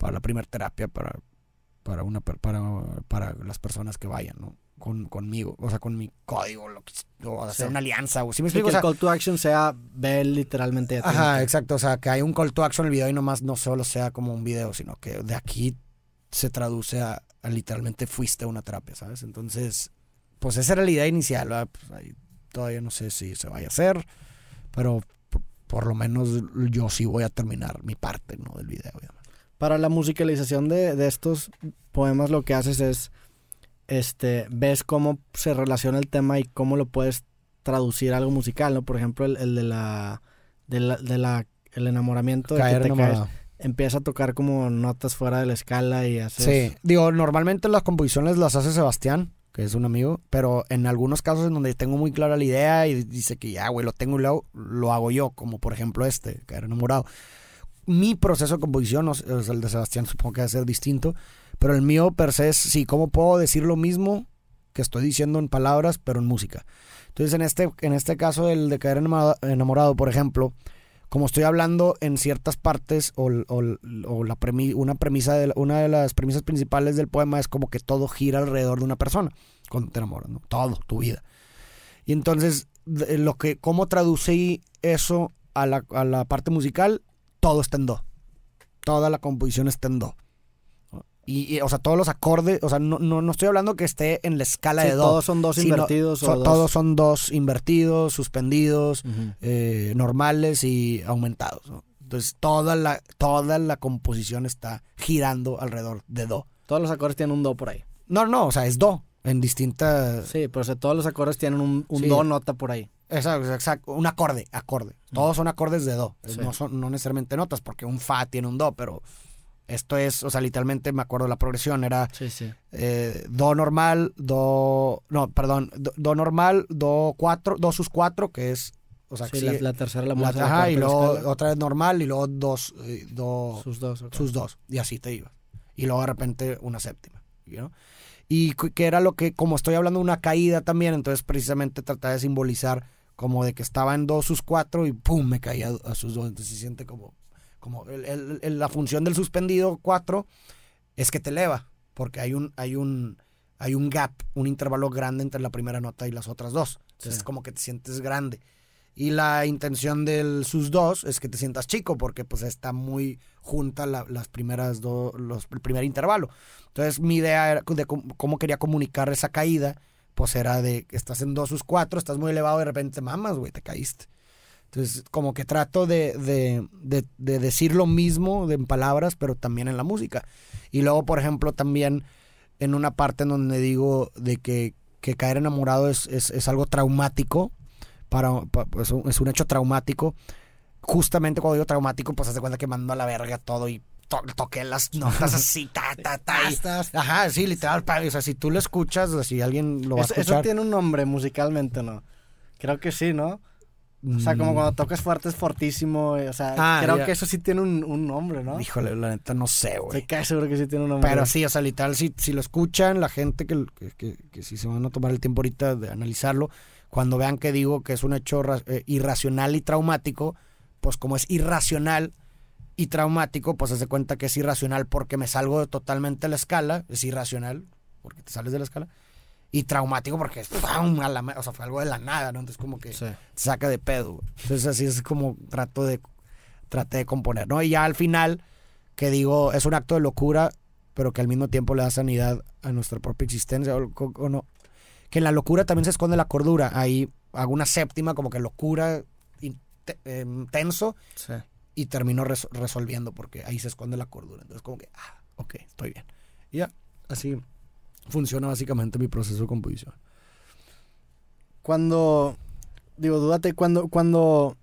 para la primera terapia para, para, una, para, para las personas que vayan, ¿no? Con, conmigo, o sea, con mi código, lo que, o hacer Sí. una alianza, o si me explico, que o sea, el call to action sea ve literalmente a ti. Ajá, exacto. O sea, que hay un call to action en el video y nomás no solo sea como un video, sino que de aquí se traduce a, a literalmente fuiste a una terapia, ¿sabes? Entonces, pues esa era la idea inicial. ¿verdad? Pues ahí todavía no sé si se vaya a hacer, pero por, por lo menos yo sí voy a terminar mi parte, ¿no? Del video. demás. Para la musicalización de, de estos poemas lo que haces es, este, ves cómo se relaciona el tema y cómo lo puedes traducir a algo musical, ¿no? Por ejemplo, el, el de la, de la, de la- el enamoramiento, de que Caer te caes, enamorado. empieza a tocar como notas fuera de la escala y haces... Sí, digo, normalmente las composiciones las hace Sebastián, que es un amigo, pero en algunos casos en donde tengo muy clara la idea y dice que ya, güey, lo tengo y luego lo hago yo, como por ejemplo este, Caer enamorado. Mi proceso de composición, o el de Sebastián supongo que va a ser distinto, pero el mío per se es, sí, ¿cómo puedo decir lo mismo que estoy diciendo en palabras, pero en música? Entonces, en este, en este caso, el de Caer enamorado, por ejemplo, como estoy hablando en ciertas partes o, la premi- una premisa de una de las premisas principales del poema es como que todo gira alrededor de una persona cuando te enamoras, ¿no? Todo, tu vida. Y entonces lo que cómo traducí eso a la, a la parte musical, todo está en do. Toda la composición está en do. Y, y, o sea, todos los acordes, o sea, no, no, no estoy hablando que esté en la escala Sí, de do. todos son dos invertidos o son- dos- Todos son dos invertidos, suspendidos, eh, normales y aumentados. ¿no? Entonces, toda la, toda la composición está girando alrededor de do. Todos los acordes tienen un do por ahí. No, no, o sea, es do en distintas... Sí, pero o sea, todos los acordes tienen un, un Sí. do nota por ahí. Exacto, exacto, un acorde, acorde. Todos son acordes de do. Sí. No son no necesariamente notas, porque un fa tiene un do, pero esto es, o sea, literalmente me acuerdo la progresión era Sí, sí. eh, do normal, do, no, perdón, do, do normal, do cuatro, do sus cuatro, que es, o sea, Sí, la, tercera, la la- y luego otra vez normal y luego dos, eh, do, sus dos. sus dos, y así te iba. Y luego de repente una séptima, ¿no? Y cu- que era lo que, como estoy hablando de una caída también, entonces precisamente trataba de simbolizar como de que estaba en dos sus cuatro y pum, me caía a sus dos. Entonces se siente como, como el- la función del suspendido cuatro es que te eleva, porque hay un, hay un, hay un gap, un intervalo grande entre la primera nota y las otras dos. Entonces Sí. es como que te sientes grande. Y la intención del sus dos es que te sientas chico, porque pues está muy junta la- las primeras dos, los, el primer intervalo. Entonces mi idea era de cómo quería comunicar esa caída, pues era de que estás en dos sus cuatro, estás muy elevado y de repente te mamas, güey, te caíste. Entonces, como que trato de, de, de- de decir lo mismo en palabras, pero también en la música. Y luego, por ejemplo, también en una parte en donde digo de que, que caer enamorado es, es, es algo traumático, para, pa- es, un, es un hecho traumático. Justamente cuando digo traumático, pues hace cuenta que mando a la verga todo y to- toqué las notas así, ta, ta, ta. y- Ajá, sí, literal. pa- O sea, si tú lo escuchas, o si alguien lo va a Eso, eso escuchar. tiene un nombre musicalmente, ¿no? Creo que sí, ¿no? O sea, como mm, cuando tocas fuerte es fortísimo. eh, O sea, Ah, creo ya. que eso sí tiene un, un nombre, ¿no? Híjole, la neta no sé, güey. Estoy casi seguro que sí tiene un nombre. Pero sí, o sea, literal, si, si lo escuchan, la gente que, que, que, que si se van a tomar el tiempo ahorita de analizarlo, cuando vean que digo que es un hecho eh, irracional y traumático, pues como es irracional y traumático, pues se cuenta que es irracional porque me salgo totalmente de la escala, es irracional porque te sales de la escala, y traumático porque es, ¡pum! a la o sea, fue algo de la nada, ¿no? Entonces como que Sí. te saca de pedo. güey. Entonces así es como trato de, traté de componer, ¿no? Y ya al final, que digo, es un acto de locura, pero que al mismo tiempo le da sanidad a nuestra propia existencia, o, o- no. Que en la locura también se esconde la cordura. Ahí hago una séptima, como que locura inte- em, Sí. Y termino res- resolviendo, porque ahí se esconde la cordura. Entonces como que, ah, ok, estoy bien. Y ya, así funciona básicamente mi proceso de composición. Cuando. Digo, dúdate, cuando. cuando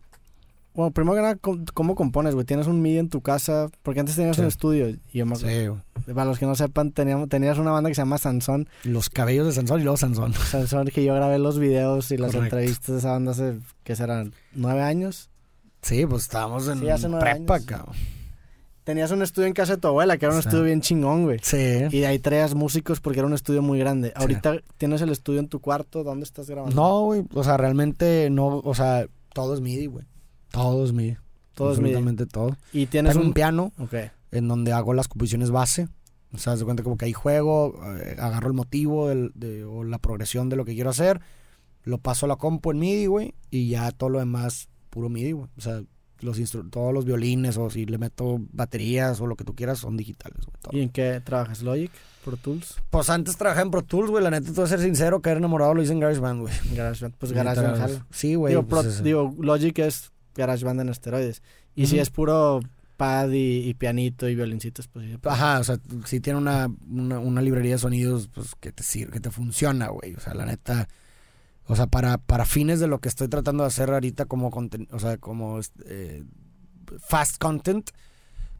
bueno, primero que nada, ¿cómo, compones, güey? ¿Tienes un MIDI en tu casa? Porque antes tenías Sí. un estudio. Y yo me acuerdo- Para los que no sepan, teníamos, tenías una banda que se llama Sansón. Los cabellos de Sansón y luego Sansón. Sansón, que yo grabé los videos y las Correcto. entrevistas de esa banda hace, ¿qué serán? ¿Nueve años? Sí, pues estábamos en Sí, hace nueve prepa, años. cabrón. Tenías un estudio en casa de tu abuela, que era un Sí. estudio bien chingón, güey. Sí. Y de ahí traías músicos porque era un estudio muy grande. Ahorita tienes el estudio en tu cuarto, ¿dónde estás grabando? No, güey, o sea, realmente no, o sea, todo es MIDI, güey. Todo es MIDI. Todo es MIDI. Absolutamente todo. Y tienes Tengo un un... piano Ok. en donde hago las composiciones base. O sea, se cuenta como que ahí juego, eh, agarro el motivo del- de- o la progresión de lo que quiero hacer, lo paso a la compu en MIDI, güey, y ya todo lo demás puro MIDI, güey. O sea, los instru- todos los violines o si le meto baterías o lo que tú quieras son digitales, güey. todo. ¿Y en qué trabajas? ¿Logic? ¿Pro Tools? Pues antes trabajé en Pro Tools, güey. La neta, te voy a ser sincero, caer enamorado lo hice en GarageBand, güey. GarageBand. Pues GarageBand jala. Sí, güey. Digo, pues, Pro- digo, Logic es GarageBand en esteroides. Y si es puro pad y, y pianito y violincitos, pues. Ajá, o sea, si tiene una, una, una librería de sonidos, pues que te sirve, que te funciona, güey. O sea, la neta. O sea, para, para fines de lo que estoy tratando de hacer ahorita como o sea, como eh, fast content,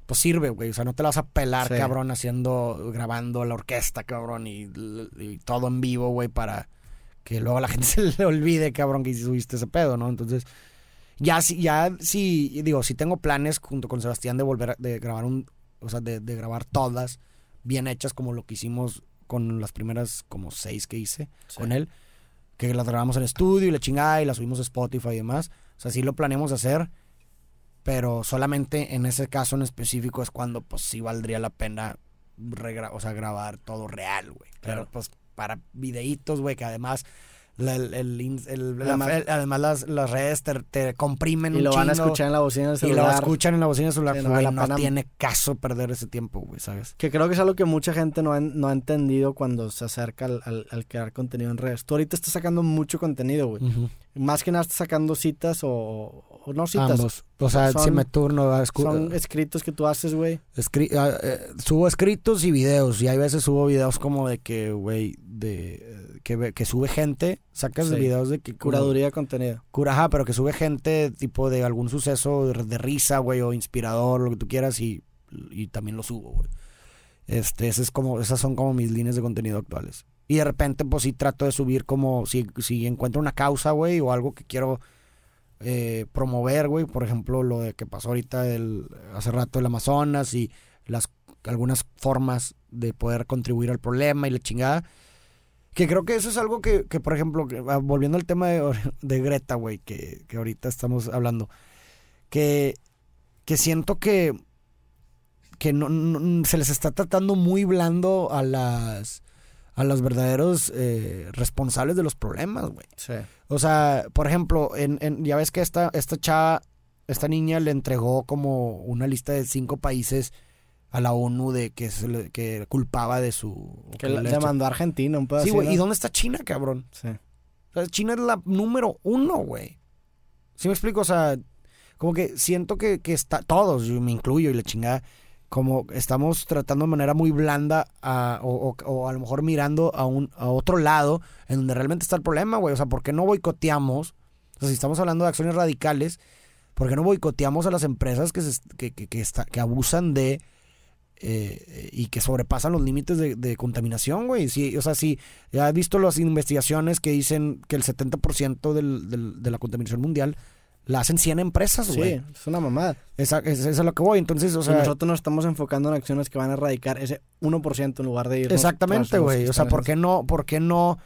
pues sirve, güey. O sea, no te la vas a pelar, Sí. cabrón, haciendo, grabando la orquesta, cabrón, y, y todo en vivo, güey, para que luego a la gente se le olvide, cabrón, que subiste ese pedo, ¿no? Entonces, ya sí, ya sí, digo, sí tengo planes junto con Sebastián de volver a de grabar un, o sea, de, de grabar todas bien hechas como lo que hicimos con las primeras como seis que hice Sí. con él, que las grabamos en estudio y la chingada y las subimos a Spotify y demás. O sea, sí lo planeamos hacer, pero solamente en ese caso en específico es cuando pues sí valdría la pena regra- o sea, grabar todo real, güey. Pero Claro. pues para videitos, güey, que además la- el- el ins- el- la- Además- las, las redes te, te comprimen Y un lo van a escuchar en la bocina del y lo celular. escuchan en la bocina del celular. No güey, vale no, la pena. tiene caso perder ese tiempo, güey, ¿sabes? Que creo que es algo que mucha gente no ha, no ha entendido cuando se acerca al, al- al crear contenido en redes. Tú ahorita estás sacando mucho contenido, güey. Más que nada estás sacando citas o, o no citas. Ambos. O sea, Son- si me turno, a Son escritos que tú haces, güey. Escri- ah, eh, subo escritos y videos. Y hay veces subo videos como de que, güey, de que, que sube gente. Sacas Sí. videos de que. Curaduría de contenido. Cura, ajá, pero que sube gente tipo de algún suceso de, de risa, güey, o inspirador, lo que tú quieras, y, y también lo subo, güey. Este, ese es como, esas son como mis líneas de contenido actuales. Y de repente, pues sí trato de subir como si, si encuentro una causa, güey, o algo que quiero eh, promover, güey. Por ejemplo, lo de que pasó ahorita el, hace rato el Amazonas y las algunas formas de poder contribuir al problema y la chingada. Que creo que eso es algo que, que por ejemplo, que, ah, volviendo al tema de, de Greta, güey, que, que ahorita estamos hablando, que, que siento que, que no, no- se les está tratando muy blando a las a los verdaderos eh, responsables de los problemas, güey. Sí. O sea, por ejemplo, en, en- ya ves que esta, esta chava, esta niña le entregó como una lista de cinco países a la ONU de que, se le- que culpaba de su... Que que le, mandó a Argentina un pedo Sí, güey. ¿Y dónde está China, cabrón? Sí. O sea, China es la número uno, güey. ¿Sí me explico? O sea, como que siento que, que está, todos, yo me incluyo y la chingada, como estamos tratando de manera muy blanda a- o, o- o a lo mejor mirando a, un, a otro lado en donde realmente está el problema, güey. O sea, ¿por qué no boicoteamos? O sea, si estamos hablando de acciones radicales, ¿por qué no boicoteamos a las empresas que, se, que, que, que está- que abusan de... eh, y que sobrepasan los límites de, de contaminación, güey. Sí, o sea, si ya has visto las investigaciones que dicen que el 70% del, del- de la contaminación mundial la hacen 100 empresas, Sí, güey. es una mamada. Esa, es, es a lo que voy. Entonces, o sea, nosotros nos estamos enfocando en acciones que van a erradicar ese 1% en lugar de ir exactamente, güey. O sea, ¿por qué no, por qué no,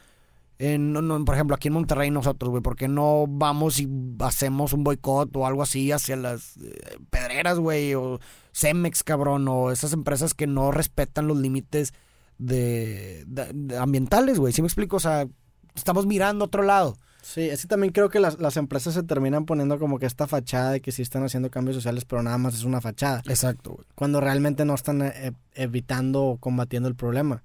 eh, no, no, por ejemplo, aquí en Monterrey nosotros, güey, ¿por qué no vamos y hacemos un boicot o algo así hacia las eh, pedreras, güey, o Cemex, cabrón, o esas empresas que no respetan los límites de, de- de ambientales, güey? ¿Sí me explico? O sea, estamos mirando a otro lado. Sí, es que también creo que las, las empresas se terminan poniendo como que esta fachada de que sí están haciendo cambios sociales, pero nada más es una fachada. Exacto, güey. Cuando realmente no están eh, evitando o combatiendo el problema.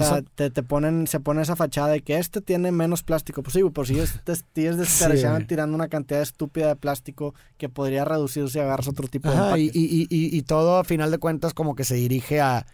O sea, te, te ponen, se pone esa fachada de que este tiene menos plástico. Pues sí, güey, por si sigues desperdiciando Sí. tirando una cantidad estúpida de plástico que podría reducirse si agarras otro tipo de Ajá, y, empaques. y, y, y todo a final de cuentas como que se dirige a,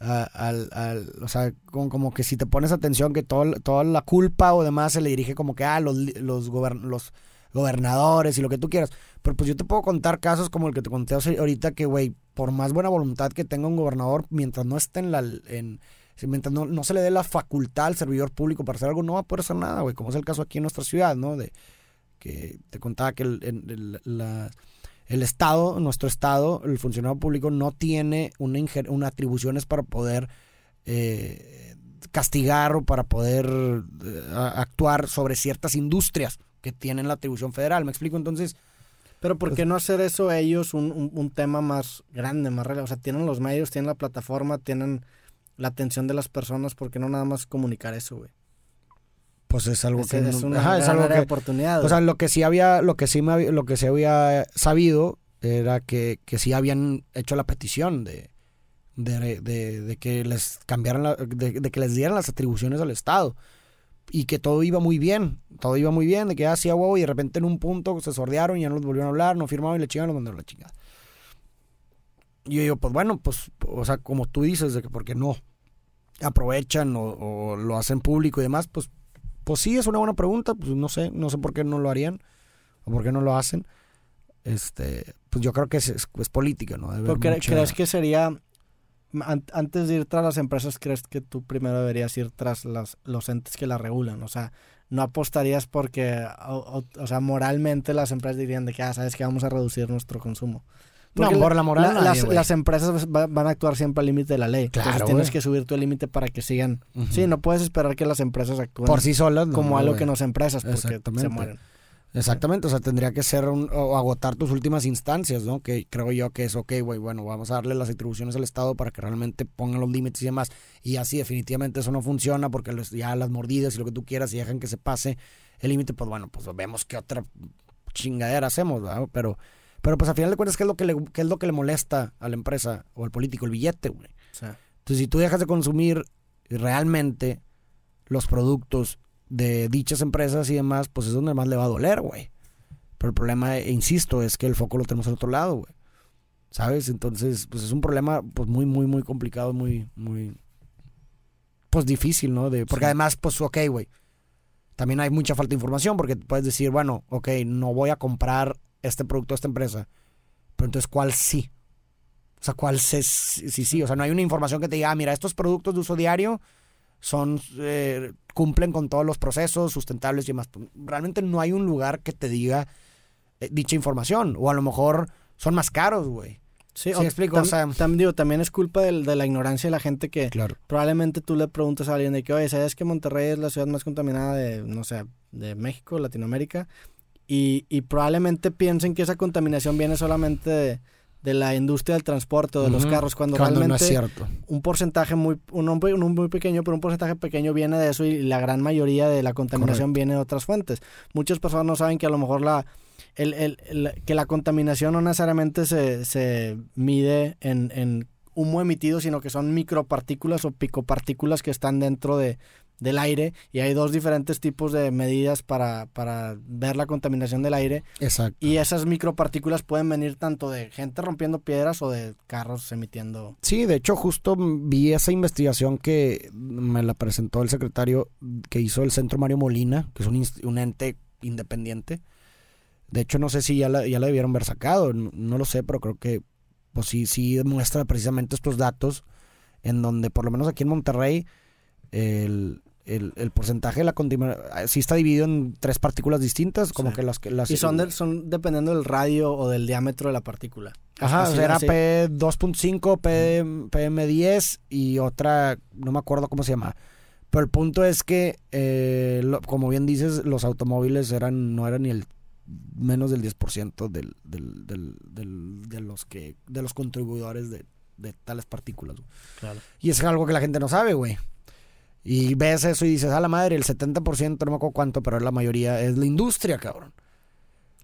a- al, al- o sea, como, como que si te pones atención que todo, toda la culpa o demás se le dirige como que a los, li- los, gobern- los gobernadores y lo que tú quieras. Pero pues yo te puedo contar casos como el que te conté ahorita que, güey, por más buena voluntad que tenga un gobernador, mientras no esté en la... En, si mientras no, no se le dé la facultad al servidor público para hacer algo, no va a poder hacer nada, güey, como es el caso aquí en nuestra ciudad, ¿no? De que te contaba que el, el- la, el Estado, nuestro Estado, el funcionario público no tiene una, una atribuciones para poder eh, castigar o para poder eh, actuar sobre ciertas industrias que tienen la atribución federal. ¿Me explico? Entonces, Pero ¿por qué no hacer eso ellos un, un, un tema más grande, más relevante? O sea, tienen los medios, tienen la plataforma, tienen la atención de las personas, ¿por qué no nada más comunicar eso, güey? pues es algo Es, que es no- una ajá, es gran algo que oportunidad. O sea, lo que sí había, lo que sí me había- lo que se había sabido era que, que sí habían hecho la petición de, de, de- de que les cambiaran la- de, de que les dieran las atribuciones al Estado. Y que todo iba muy bien, todo iba muy bien, de que hacía huevo y de repente en un punto se sordearon y ya no los volvieron a hablar, no firmaron y le chingaron, los mandaron a la chingada. Y yo digo, pues bueno, pues, o sea, como tú dices, de que porque no aprovechan o, o lo hacen público y demás, pues pues sí, es una buena pregunta. Pues no sé, no sé por qué no lo harían o por qué no lo hacen. Este, pues yo creo que es, es- es política, ¿no? Debe ¿Pero haber cre- mucha- crees que sería, an- antes de ir tras las empresas, crees que tú primero deberías ir tras las, los entes que la regulan? O sea, no apostarías porque, o, o- o sea, moralmente las empresas dirían de que, ah, sabes que vamos a reducir nuestro consumo. No, Porque por la moral la- nadie, las, empresas va- van a actuar siempre al límite de la ley. Claro, Entonces tienes que subir tu límite para que sigan. Sí, no puedes esperar que las empresas actúen por sí solas, no, como algo güey. que no son empresas porque se Exactamente. mueren. Exactamente, o sea, tendría que ser un, o agotar tus últimas instancias, ¿no? Que creo yo que es, ok, güey, bueno, vamos a darle las atribuciones al Estado para que realmente pongan los límites y demás. Y así definitivamente eso no funciona porque los- ya las mordidas y lo que tú quieras y dejan que se pase el límite, pues bueno, pues vemos qué otra chingadera hacemos, ¿verdad? Pero, pero pues al final de cuentas, ¿qué es lo que le, qué es lo que le molesta a la empresa o al político? El billete, güey. Entonces, si tú dejas de consumir realmente los productos de dichas empresas y demás, pues es donde más le va a doler, güey. Pero el problema, e insisto, es que el foco lo tenemos al otro lado, güey. ¿Sabes? Entonces, pues es un problema pues muy, muy, muy complicado, muy, muy, pues difícil, ¿no? De, porque Sí. además, pues, ok, güey. También hay mucha falta de información porque puedes decir, bueno, ok, no voy a comprar este producto esta empresa. Pero entonces, ¿cuál sí? O sea, ¿cuál sí, sí, sí? O sea, no hay una información que te diga, ah, mira, estos productos de uso diario son, eh, cumplen con todos los procesos sustentables y demás. Realmente no hay un lugar que te diga eh, dicha información. O a lo mejor son más caros, güey. sí, Sí, explico, tam- o sea- tam- digo, también es culpa del- de la ignorancia de la gente que Claro. probablemente tú le preguntas a alguien de que, oye, ¿sabes que Monterrey es la ciudad más contaminada de, no sé, de México, Latinoamérica? Y, y probablemente piensen que esa contaminación viene solamente de, de la industria del transporte o de los carros, cuando, Cuando realmente no es cierto. un porcentaje muy, un, un muy- pequeño, pero un porcentaje pequeño viene de eso y la gran mayoría de la contaminación viene de otras fuentes. Muchas personas no saben que a lo mejor la, el, el- el- que la contaminación no necesariamente se, se mide en, en humo emitido, sino que son micropartículas o picopartículas que están dentro de, del aire y hay dos diferentes tipos de medidas para, para ver la contaminación del aire Exacto. y esas micropartículas pueden venir tanto de gente rompiendo piedras o de carros emitiendo Sí, de hecho justo vi esa investigación que me la presentó el secretario que hizo el Centro Mario Molina, que es un, ente independiente. De hecho no sé si ya la, ya la debieron haber sacado, no, no lo sé, pero creo que pues sí, sí muestra precisamente estos datos en donde por lo menos aquí en Monterrey el, el, el porcentaje de la contaminación sí está dividido en tres partículas distintas, como Sí. que las que las Y son, del- son dependiendo del radio o del diámetro de la partícula. Ajá, o sea, era así- P2.5, P, PM10 y otra, no me acuerdo cómo se llama. Pero el punto es que, eh, lo- como bien dices, los automóviles eran no eran ni el menos del 10% del, del, del, del- de los que de los contribuidores de, de tales partículas. Claro. Y es algo que la gente no sabe, güey. Y ves eso y dices, a la madre, el 70%, no me acuerdo cuánto, pero la mayoría es la industria, cabrón.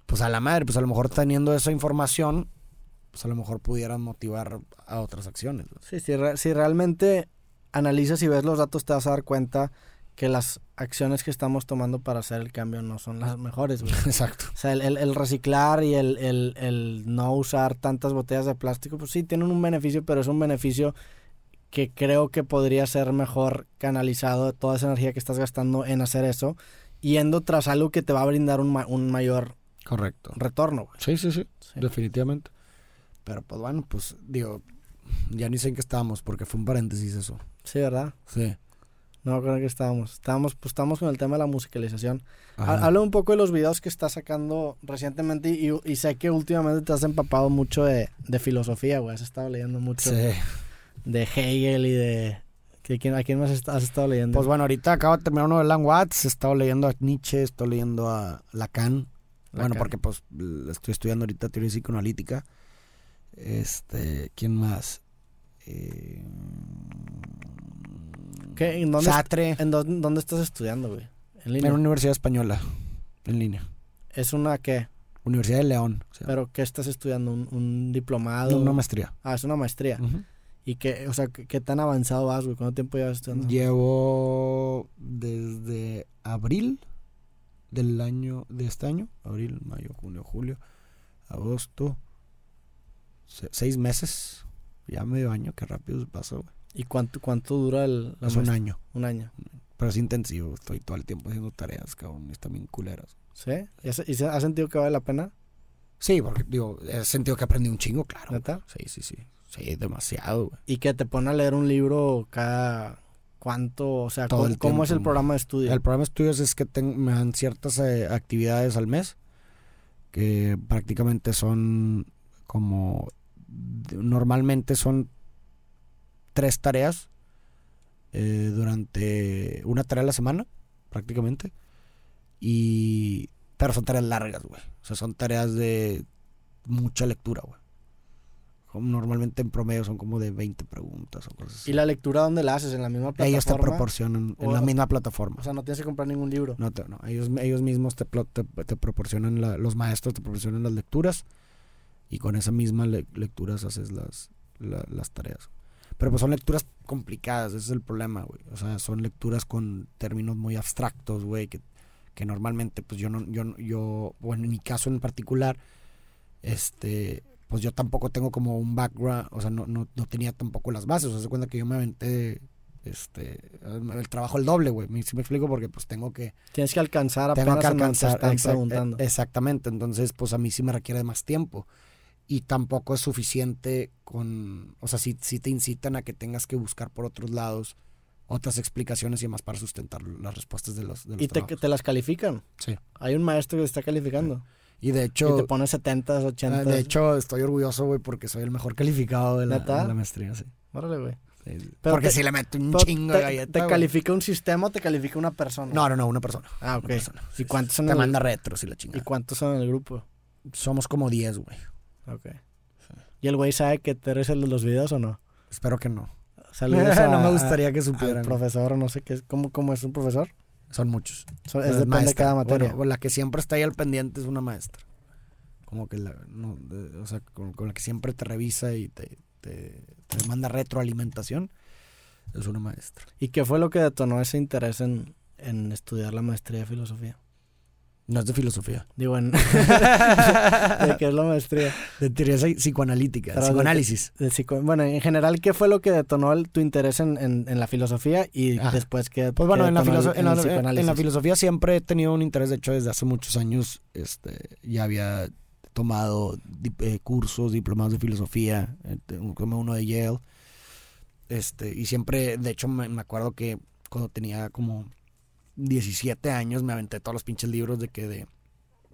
Pues a la madre, pues a lo mejor teniendo esa información, pues a lo mejor pudieran motivar a otras acciones. güey. Sí, si, re- si realmente analizas y ves los datos, te vas a dar cuenta que las acciones que estamos tomando para hacer el cambio no son las mejores. güey. Exacto. O sea, el, el- el reciclar y el, el- el no usar tantas botellas de plástico, pues sí, tienen un beneficio, pero es un beneficio que creo que podría ser mejor canalizado toda esa energía que estás gastando en hacer eso, yendo tras algo que te va a brindar un, ma- un mayor Correcto. retorno. güey. Sí, sí, sí, Sí. definitivamente. Pero pues bueno, pues digo, ya ni sé en qué estábamos, porque fue un paréntesis eso. Sí, ¿verdad? Sí. No me acuerdo en qué estábamos. Estábamos, pues estamos con el tema de la musicalización. Ha- Habla un poco de los videos que estás sacando recientemente y, y sé que últimamente te has empapado mucho de, de filosofía, güey. Has estado leyendo mucho Sí. De Hegel y de... ¿de quién- ¿A quién más has estado leyendo? Pues bueno, ahorita acabo de terminar uno de Alan Watts, he estado leyendo a Nietzsche, estoy leyendo a Lacan. Bueno, porque pues estoy estudiando ahorita teoría psicoanalítica. Este, ¿quién más? Eh, ¿Qué? ¿En dónde, Sartre, en dó- dónde estás estudiando, güey? En línea. en una universidad española, en línea. ¿Es una qué? Universidad de León. o sea, ¿Pero qué estás estudiando? ¿Un, un diplomado? una maestría. Ah, es una maestría. Ujú. ¿Y qué, o sea, qué, tan avanzado vas, güey? ¿Cuánto tiempo llevas estudiando? Llevo desde abril del año, de este año, abril, mayo, junio, julio, agosto, se- seis meses, ya medio año, qué rápido se pasó, güey. ¿Y cuánto, cuánto dura el, la Es un año, Un año. pero es intensivo, estoy todo el tiempo haciendo tareas, cabrón, y están bien culeras. ¿Sí? ¿Y has, y se- has sentido que vale la pena? Sí, porque, digo, he sentido que aprendí un chingo, claro. ¿Neta? Sí, sí, sí, sí, demasiado, güey. Y que te pone a leer un libro cada... ¿Cuánto? O sea, Todo ¿cómo, es el programa de estudio? El programa de estudios es que me dan ciertas eh, actividades al mes que prácticamente son como normalmente son tres tareas eh, durante una tarea a la semana prácticamente y Pero son tareas largas, güey. O sea, son tareas de mucha lectura, güey. Como Normalmente en promedio son como de 20 preguntas o cosas así. ¿Y la lectura dónde la haces? ¿En la misma plataforma? Ellos te proporcionan en la misma plataforma. O sea, no tienes que comprar ningún libro. No, te- no, ellos, ellos mismos te, te, te proporcionan, la- los maestros te proporcionan las lecturas y con esa misma le- lecturas haces las, la- las tareas. Pero pues son lecturas complicadas, ese es el problema, güey. O sea, son lecturas con términos muy abstractos, güey, que, que normalmente pues yo no, yo, yo, bueno, en mi caso en particular, este, pues yo tampoco tengo como un background, o sea, no, no, no tenía tampoco las bases, o sea, se cuenta que yo me aventé, este, el trabajo el doble, güey, si me explico, porque pues tengo que Tienes que alcanzar tengo apenas que alcanzar están exact- preguntando. eh, exactamente entonces pues a mí sí me requiere de más tiempo y tampoco es suficiente con o sea sí, sí te incitan a que tengas que buscar por otros lados otras explicaciones y demás para sustentar las respuestas de los, de los y te, te las califican. Sí. Hay un maestro que te está calificando. Y de Y hecho te pone 70, 80. ah, de hecho estoy orgulloso güey porque soy el mejor calificado de la, ¿Neta? de la maestría sí. Órale, güey. Sí, porque te- si le meto un chingo te, de galleta ¿Te califica un sistema o te califica una persona? no no no una persona Ah, ok. una persona. ¿Y cuántos son te en el- manda retros y la ¿Y chingada cuántos son en el grupo? somos como 10 güey Ok. ¿Y el güey sabe que tú eres el de los videos o no? espero que no Saludos a- no me gustaría que al supieran. profesor no sé qué. ¿Cómo, cómo es un profesor? Son muchos. So- es depende de maestra. cada materia. Bueno, la que siempre está ahí al pendiente es una maestra. Como que la, no, de- o sea, con, con la que siempre te revisa y te, te, te manda retroalimentación es una maestra. ¿Y qué fue lo que detonó ese interés en, en estudiar la maestría de filosofía? No es de filosofía. Digo, en... ¿De qué es la maestría? De teoría psi- psicoanalítica, Pero psicoanálisis. De psico- Bueno, en general, ¿qué fue lo que detonó el- tu interés en, en- en la filosofía y Ah. después qué Pues bueno, qué en la, filoso- el- en, la, en filosofía siempre he tenido un interés, de hecho desde hace muchos años este, ya había tomado di- eh, cursos, diplomados de filosofía, eh, como uno de Yale, este, y siempre, de hecho me, me acuerdo que cuando tenía como 17 años me aventé todos los pinches libros de que de,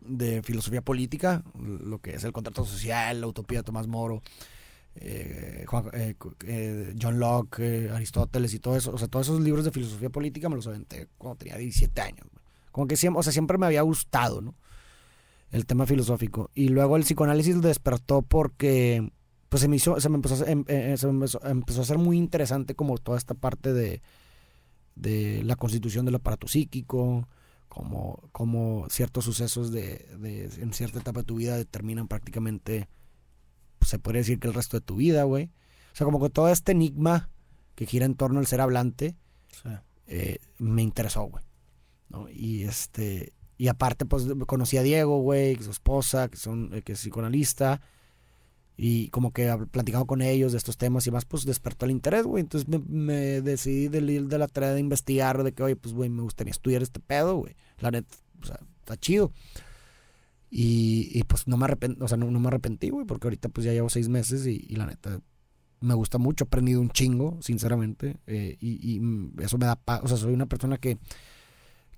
de filosofía política, lo que es el contrato social, la utopía de Tomás Moro, eh, Juan- eh, eh, John Locke, eh, Aristóteles y todo eso. O sea, todos esos libros de filosofía política me los aventé cuando tenía 17 años. Como que siempre, o sea, siempre me había gustado, ¿no? El tema filosófico. Y luego el psicoanálisis despertó porque pues se me hizo, se me empezó em- eh, se empezó, empezó a ser muy interesante como toda esta parte de, de la constitución del aparato psíquico, como, como ciertos sucesos de, de- en cierta etapa de tu vida determinan prácticamente, pues, se podría decir que el resto de tu vida, güey. O sea, como que todo este enigma que gira en torno al ser hablante Sí. eh, me interesó, güey. ¿no? Y este y aparte pues conocí a Diego, güey, su esposa, que son eh, que es psicoanalista y como que platicando con ellos de estos temas y más pues despertó el interés, güey. Entonces me, me decidí de ir de la tarea de investigar de que, oye, pues güey, me gustaría estudiar este pedo, güey. La neta, o sea, está chido. Y, y, pues no me arrepentí, o sea, no, no me arrepentí, güey, porque ahorita pues ya llevo seis meses y, la neta me gusta mucho, he aprendido un chingo, sinceramente, eh, y, y, eso me da paz, o sea, soy una persona que,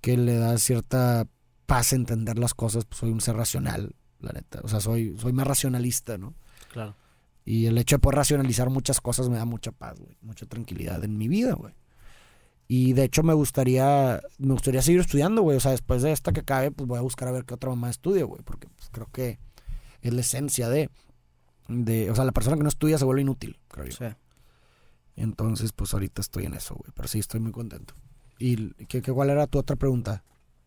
que le da cierta paz entender las cosas, pues soy un ser racional, la neta, o sea, soy, soy más racionalista, ¿no? Claro. Y el hecho de poder racionalizar muchas cosas me da mucha paz, güey, mucha tranquilidad en mi vida, güey. Y de hecho me gustaría, me gustaría seguir estudiando, güey. O sea, después de esta que acabe, pues voy a buscar a ver qué otra mamá estudia, güey. Porque pues, creo que es la esencia de, de, o sea, la persona que no estudia se vuelve inútil, creo yo. Sí. Entonces, pues ahorita estoy en eso, güey. Pero sí, estoy muy contento. ¿Y qué, qué- cuál era tu otra pregunta?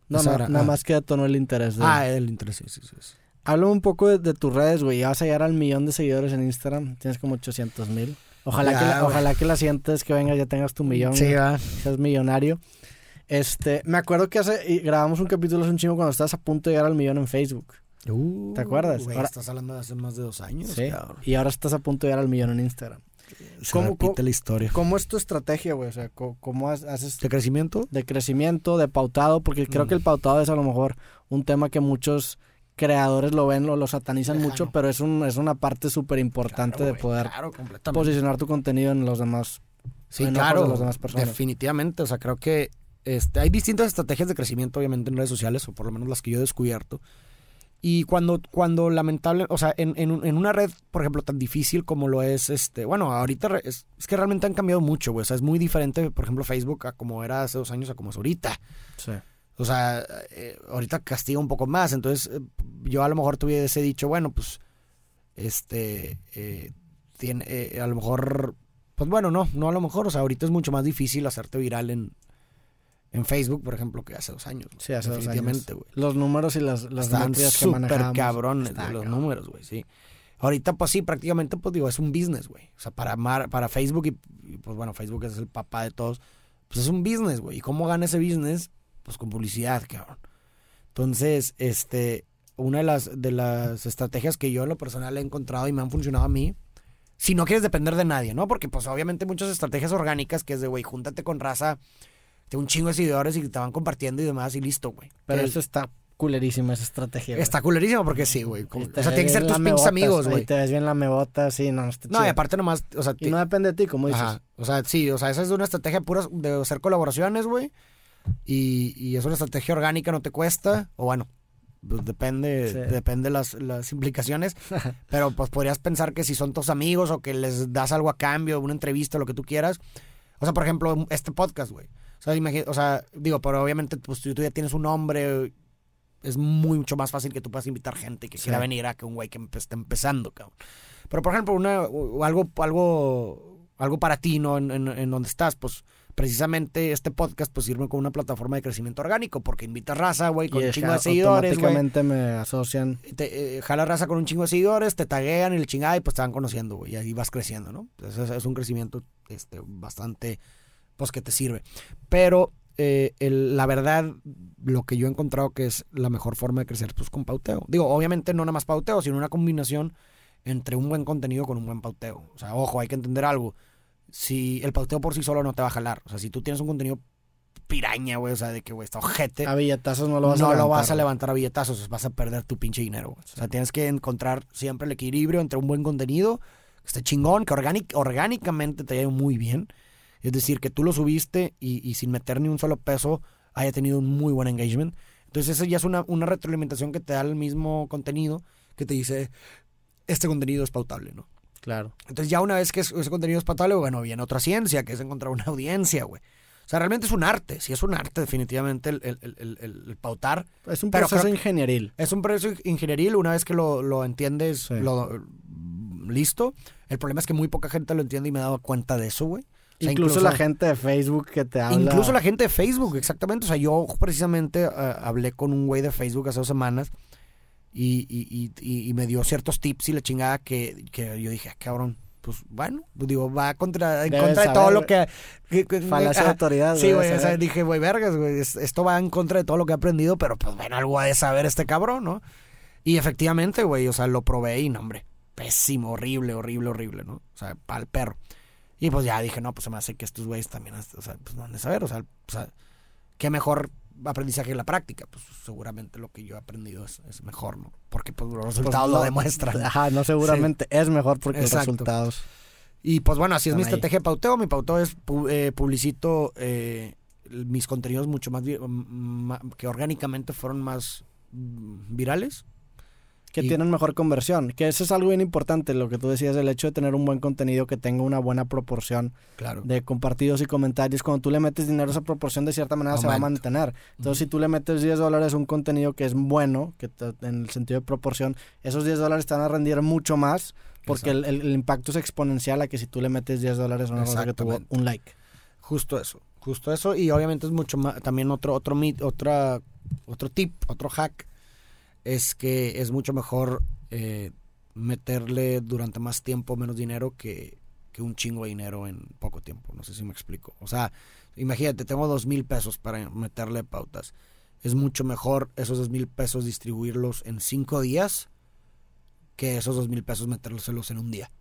No, no, nada ah. más que detonó el interés. De... Ah, el interés, sí, sí, sí. Háblame un poco de, de tus redes, güey. Ya vas a llegar al millón de seguidores en Instagram. Tienes como 800 mil. Ojalá, Ya, que la, ojalá que la siguientes que vengas ya tengas tu millón. Sí, va. Seas millonario. Este, me acuerdo que hace, y grabamos un capítulo hace un chingo cuando estabas a punto de llegar al millón en Facebook. Uh, ¿Te acuerdas? güey, Ahora- estás hablando de hace más de dos años, Sí. cabrón. Y ahora estás a punto de llegar al millón en Instagram. Se ¿Cómo- repite cómo- la historia. ¿Cómo es tu estrategia, güey? O sea, ¿cómo haces ¿De crecimiento? de crecimiento, de pautado? Porque creo Mm. que el pautado es a lo mejor un tema que muchos creadores lo ven, lo, lo satanizan Lejano. mucho, pero es, un, es una parte súper importante Claro, de poder Claro, posicionar tu contenido en los demás. Sí, claro. de las demás personas. Definitivamente. O sea, creo que este, hay distintas estrategias de crecimiento, obviamente, en redes sociales, o por lo menos las que yo he descubierto. Y cuando, cuando lamentable, o sea, en, en, un- en una red, por ejemplo, tan difícil como lo es, este, bueno, ahorita es, es que realmente han cambiado mucho, güey. O sea, es muy diferente, por ejemplo, Facebook a como era hace dos años a como es ahorita. Sí. O sea, eh, ahorita castiga un poco más. Entonces, eh, yo a lo mejor tuviese dicho, bueno, pues, este, eh, tiene, a lo mejor, pues bueno, no, no a lo mejor. O sea, ahorita es mucho más difícil hacerte viral en, en Facebook, por ejemplo, que hace dos años. Sí, hace dos años. Los números y las, las Están súper cabrones está los cabrón. números, güey, sí. Ahorita, pues sí, prácticamente, pues digo, es un business, güey. O sea, para, Mar- para Facebook y, y, pues bueno, Facebook es el papá de todos, pues es un business, güey. ¿Y cómo gana ese business? Pues con publicidad, cabrón. Entonces, este, una de las, de las estrategias que yo en lo personal he encontrado y me han funcionado a mí, si no quieres depender de nadie, ¿no? Porque pues obviamente muchas estrategias orgánicas que es de, güey, júntate con raza de un chingo de seguidores y te van compartiendo y demás y listo, güey. Pero El- eso está culerísima esa estrategia. güey. Está culerísimo porque sí, güey. Como- O sea, tienen que ser tus pinches amigos, güey. te ves bien la mebota, sí, no, está No, y aparte nomás, o sea, Y no depende de ti, como dices. ajá, o sea, sí, o sea, esa es una estrategia pura de hacer colaboraciones, güey. Y, y es una estrategia orgánica, no te cuesta, o bueno, pues depende, Sí. depende las, las implicaciones, pero pues podrías pensar que si son tus amigos o que les das algo a cambio, una entrevista, lo que tú quieras. O sea, por ejemplo, este podcast, güey. O sea, imagi- o sea, digo, pero obviamente pues, tú, tú ya tienes un nombre, es mucho más fácil que tú puedas invitar gente que Sí. quiera venir a que un güey que empe- esté empezando, cabrón. Pero, por ejemplo, una, o algo, algo, algo para ti, ¿no? En, en- en donde estás, pues, precisamente este podcast, pues, sirve como una plataforma de crecimiento orgánico, porque invitas raza, güey, con Y un chingo de seguidores. Automáticamente me asocian. Te, eh, jala raza con un chingo de seguidores, te taguean y el chingada y pues te van conociendo, güey, y ahí vas creciendo, ¿no? Entonces, es, es un crecimiento este, bastante, pues, que te sirve. Pero, eh, el- la verdad, lo que yo he encontrado que es la mejor forma de crecer, pues, con pauteo. Digo, obviamente no nada más pauteo, sino una combinación entre un buen contenido con un buen pauteo. O sea, ojo, hay que entender algo. Si el pauteo por sí solo no te va a jalar. O sea, si tú tienes un contenido piraña, güey, o sea, de que, güey, está ojete A billetazos no lo vas no a levantar. lo vas a levantar a billetazos, vas a perder tu pinche dinero. güey. O sea, tienes que encontrar siempre el equilibrio entre un buen contenido, que esté chingón, que orgánic- orgánicamente te ido muy bien. Es decir, que tú lo subiste y, y sin meter ni un solo peso haya tenido un muy buen engagement. Entonces, eso ya es una, una retroalimentación que te da el mismo contenido que te dice, este contenido es pautable, ¿no? Claro. Entonces ya una vez que es- ese contenido es pautable, bueno, viene otra ciencia, que es encontrar una audiencia, güey. O sea, realmente es un arte, sí es un arte definitivamente el, el- el- el- pautar. Es un proceso ingenieril. Es un proceso ingenieril, una vez que lo, lo entiendes, Sí. lo, listo. El problema es que muy poca gente lo entiende y me he dado cuenta de eso, güey. O sea, incluso, la gente de Facebook que te habla. Incluso la gente de Facebook, exactamente. O sea, yo precisamente eh, hablé con un güey de Facebook hace dos semanas y, y- y- y- me dio ciertos tips y la chingada que, que yo dije, "Ah, cabrón, pues bueno, pues digo, va contra, en Debes contra de saber, todo lo que... que- que- Falacia de autoridad. Sí, güey, o sea, dije, güey, vergas, güey, es- esto va en contra de todo lo que he aprendido, pero pues bueno, algo ha de saber este cabrón, ¿no? Y efectivamente, güey, o sea, lo probé y, no, hombre, pésimo, horrible, horrible, horrible, ¿no? O sea, para el perro. Y pues ya dije, no, pues se me hace que estos güeyes también, o sea, pues no han de saber, o sea, o sea, qué mejor aprendizaje que la práctica, pues seguramente lo que yo he aprendido es, es mejor, ¿no? Porque pues los Pues resultados no, lo demuestran. Ajá, no seguramente es mejor porque Exacto. los resultados. Y pues bueno, así es mi ahí. estrategia de pauteo. Mi pauteo es eh, publicito eh, mis contenidos mucho más ma- que orgánicamente fueron más mm, virales. Que Y- tienen mejor conversión. Que eso es algo bien importante, lo que tú decías, el hecho de tener un buen contenido que tenga una buena proporción Claro. de compartidos y comentarios. Cuando tú le metes dinero, esa proporción de cierta manera se va a mantener. Entonces, si tú le metes 10 dólares a un contenido que es bueno, que te- en el sentido de proporción, esos 10 dólares te van a rendir mucho más porque el, el- el impacto es exponencial a que si tú le metes 10 dólares a una cosa que tuvo un like. Justo eso. Justo eso. Y obviamente es mucho más. También otro, otro mit, otra, otro tip, otro hack. Es que es mucho mejor eh, meterle durante más tiempo menos dinero que, que un chingo de dinero en poco tiempo. No sé si me explico. O sea, imagínate, tengo dos mil pesos para meterle pautas. Es mucho mejor esos dos mil pesos distribuirlos en cinco días que esos dos mil pesos metérselos en un día.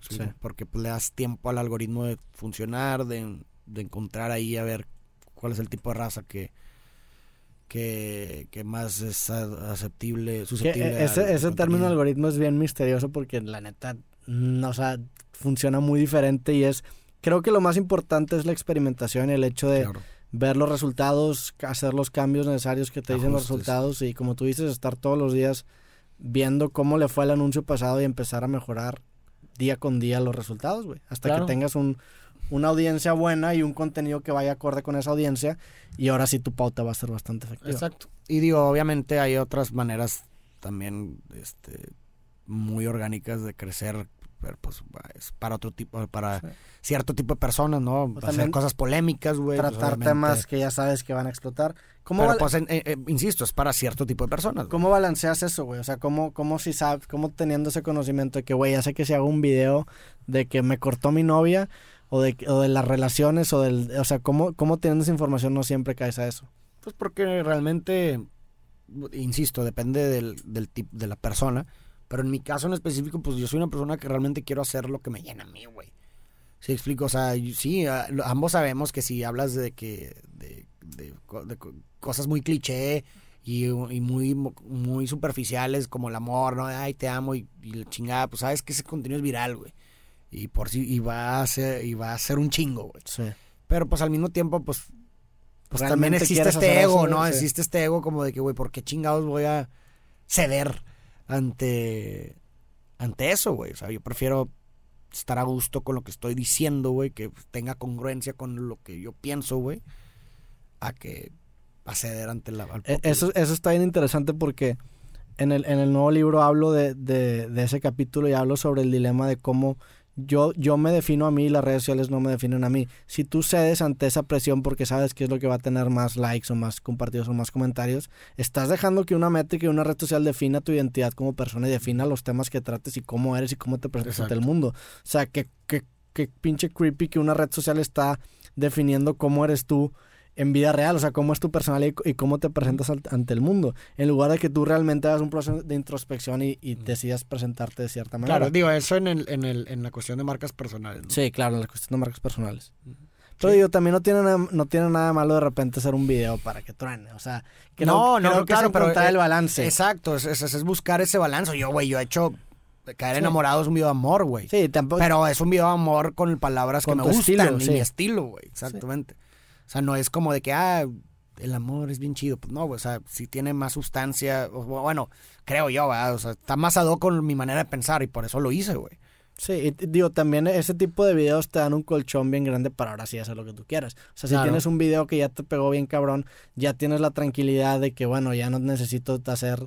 Sí. Porque pues, le das tiempo al algoritmo de funcionar, de, de encontrar ahí a ver cuál es el tipo de raza que, que, que más es aceptible, Que, susceptible. eh, al ese ese término algoritmo es bien misterioso porque la neta, no, o sea, funciona muy diferente y es, creo que lo más importante es la experimentación y el hecho de Claro. ver los resultados, hacer los cambios necesarios que te dicen los resultados y como tú dices, estar todos los días viendo cómo le fue el anuncio pasado y empezar a mejorar día con día los resultados, güey. Hasta Claro. que tengas un, una audiencia buena y un contenido que vaya acorde con esa audiencia y ahora sí tu pauta va a ser bastante efectiva. Exacto. Y digo, obviamente hay otras maneras también este, muy orgánicas de crecer pero pues es para otro tipo, para cierto tipo de personas, ¿no? hacer cosas polémicas, güey. Pues, tratar temas que ya sabes que van a explotar. ¿Cómo pero pues, eh, insisto, es para cierto tipo de personas. ¿Cómo balanceas eso, güey? O sea, ¿cómo, cómo si sabes, cómo teniendo ese conocimiento de que, güey, ya sé que si hago un video de que me cortó mi novia o de, o de las relaciones o del, o sea, ¿cómo, cómo teniendo esa información no siempre caes a eso? Pues porque realmente, insisto, depende del, del tipo, de la persona pero en mi caso en específico, pues yo soy una persona que realmente quiero hacer lo que me llena a mí, güey. ¿Sí explico? O sea, sí, ambos sabemos que si hablas de que de, cosas muy cliché y, muy, muy superficiales como el amor, ¿no? Ay, te amo y, la chingada, pues sabes que ese contenido es viral, güey. Y por sí, y va a ser, y va a ser un chingo, güey. Sí. Pero pues al mismo tiempo, pues, pues también existe este ego, ¿no? Existe este ego como de que, güey, ¿por qué chingados voy a ceder? ante, ante eso, güey. O sea, yo prefiero estar a gusto con lo que estoy diciendo, güey, que tenga congruencia con lo que yo pienso, güey, a que acceder ante la... E, eso, eso está bien interesante porque en el, en el nuevo libro hablo de, de, de ese capítulo y hablo sobre el dilema de cómo yo, yo me defino a mí y las redes sociales no me definen a mí. Si tú cedes ante esa presión porque sabes que es lo que va a tener más likes o más compartidos o más comentarios, estás dejando que una métrica y una red social defina tu identidad como persona y defina los temas que trates y cómo eres y cómo te presentas ante el mundo. O sea, que, que, que pinche creepy que una red social está definiendo cómo eres tú en vida real, o sea, cómo es tu personalidad y, cómo te presentas ante el mundo, en lugar de que tú realmente hagas un proceso de introspección y, decidas presentarte de cierta manera. Claro, digo, eso en, el, en, el, en la cuestión de marcas personales. Sí, claro, en la cuestión de marcas personales. Pero digo, también no tiene, nada, no tiene nada malo de repente hacer un video para que truene. O sea, que no, no, no claro, pero el balance. Exacto, es, es, buscar ese balance. Yo, güey, yo he hecho Caer enamorado es un video de amor, güey. Sí, tampoco. Pero es un video de amor con palabras que me gustan y mi estilo, güey. Exactamente. O sea, no es como de que, ah, el amor es bien chido. Pues no, o sea, si tiene más sustancia, bueno, creo yo, O sea, está más ad con mi manera de pensar y por eso lo hice, güey. Sí, y digo, también ese tipo de videos te dan un colchón bien grande para ahora sí hacer lo que tú quieras. O sea, si tienes un video que ya te pegó bien cabrón, ya tienes la tranquilidad de que, bueno, ya no necesito hacer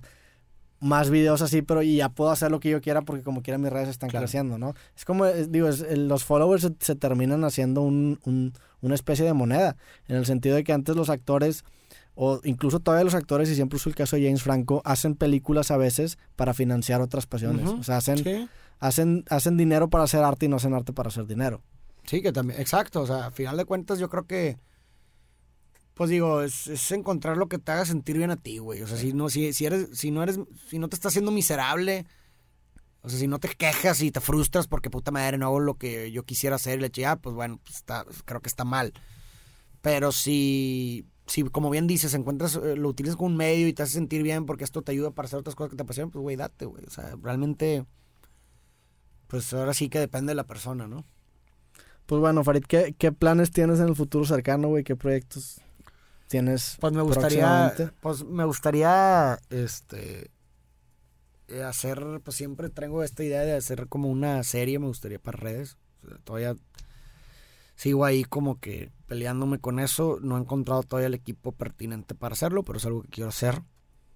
más videos así, pero ya puedo hacer lo que yo quiera porque como quiera mis redes están creciendo, ¿no? Es como, digo, los followers se, terminan haciendo un, una especie de moneda, en el sentido de que antes los actores, o incluso todavía los actores, y siempre uso el caso de James Franco, hacen películas a veces para financiar otras pasiones. O sea, hacen, hacen, hacen dinero para hacer arte y no hacen arte para hacer dinero. Sí, que también, exacto. O sea, a final de cuentas yo creo que, pues digo, es, encontrar lo que te haga sentir bien a ti, güey. O sea, si no, si, si eres, si no eres, si no te estás haciendo miserable, o sea, si no te quejas y te frustras porque puta madre no hago lo que yo quisiera hacer y le eché, ah, pues bueno, pues está, creo que está mal. Pero si, si como bien dices, encuentras, eh, lo utilizas como un medio y te hace sentir bien porque esto te ayuda para hacer otras cosas que te apasionan, pues güey, date, güey. O sea, realmente, pues ahora sí que depende de la persona, ¿no? Pues bueno, Farid, ¿qué, qué planes tienes en el futuro cercano, güey? ¿Qué proyectos tienes? Pues me gustaría, pues me gustaría, este, eh, hacer, pues siempre tengo esta idea de hacer como una serie, me gustaría para redes. todavía sigo ahí como que peleándome con eso. No he encontrado todavía el equipo pertinente para hacerlo, pero es algo que quiero hacer.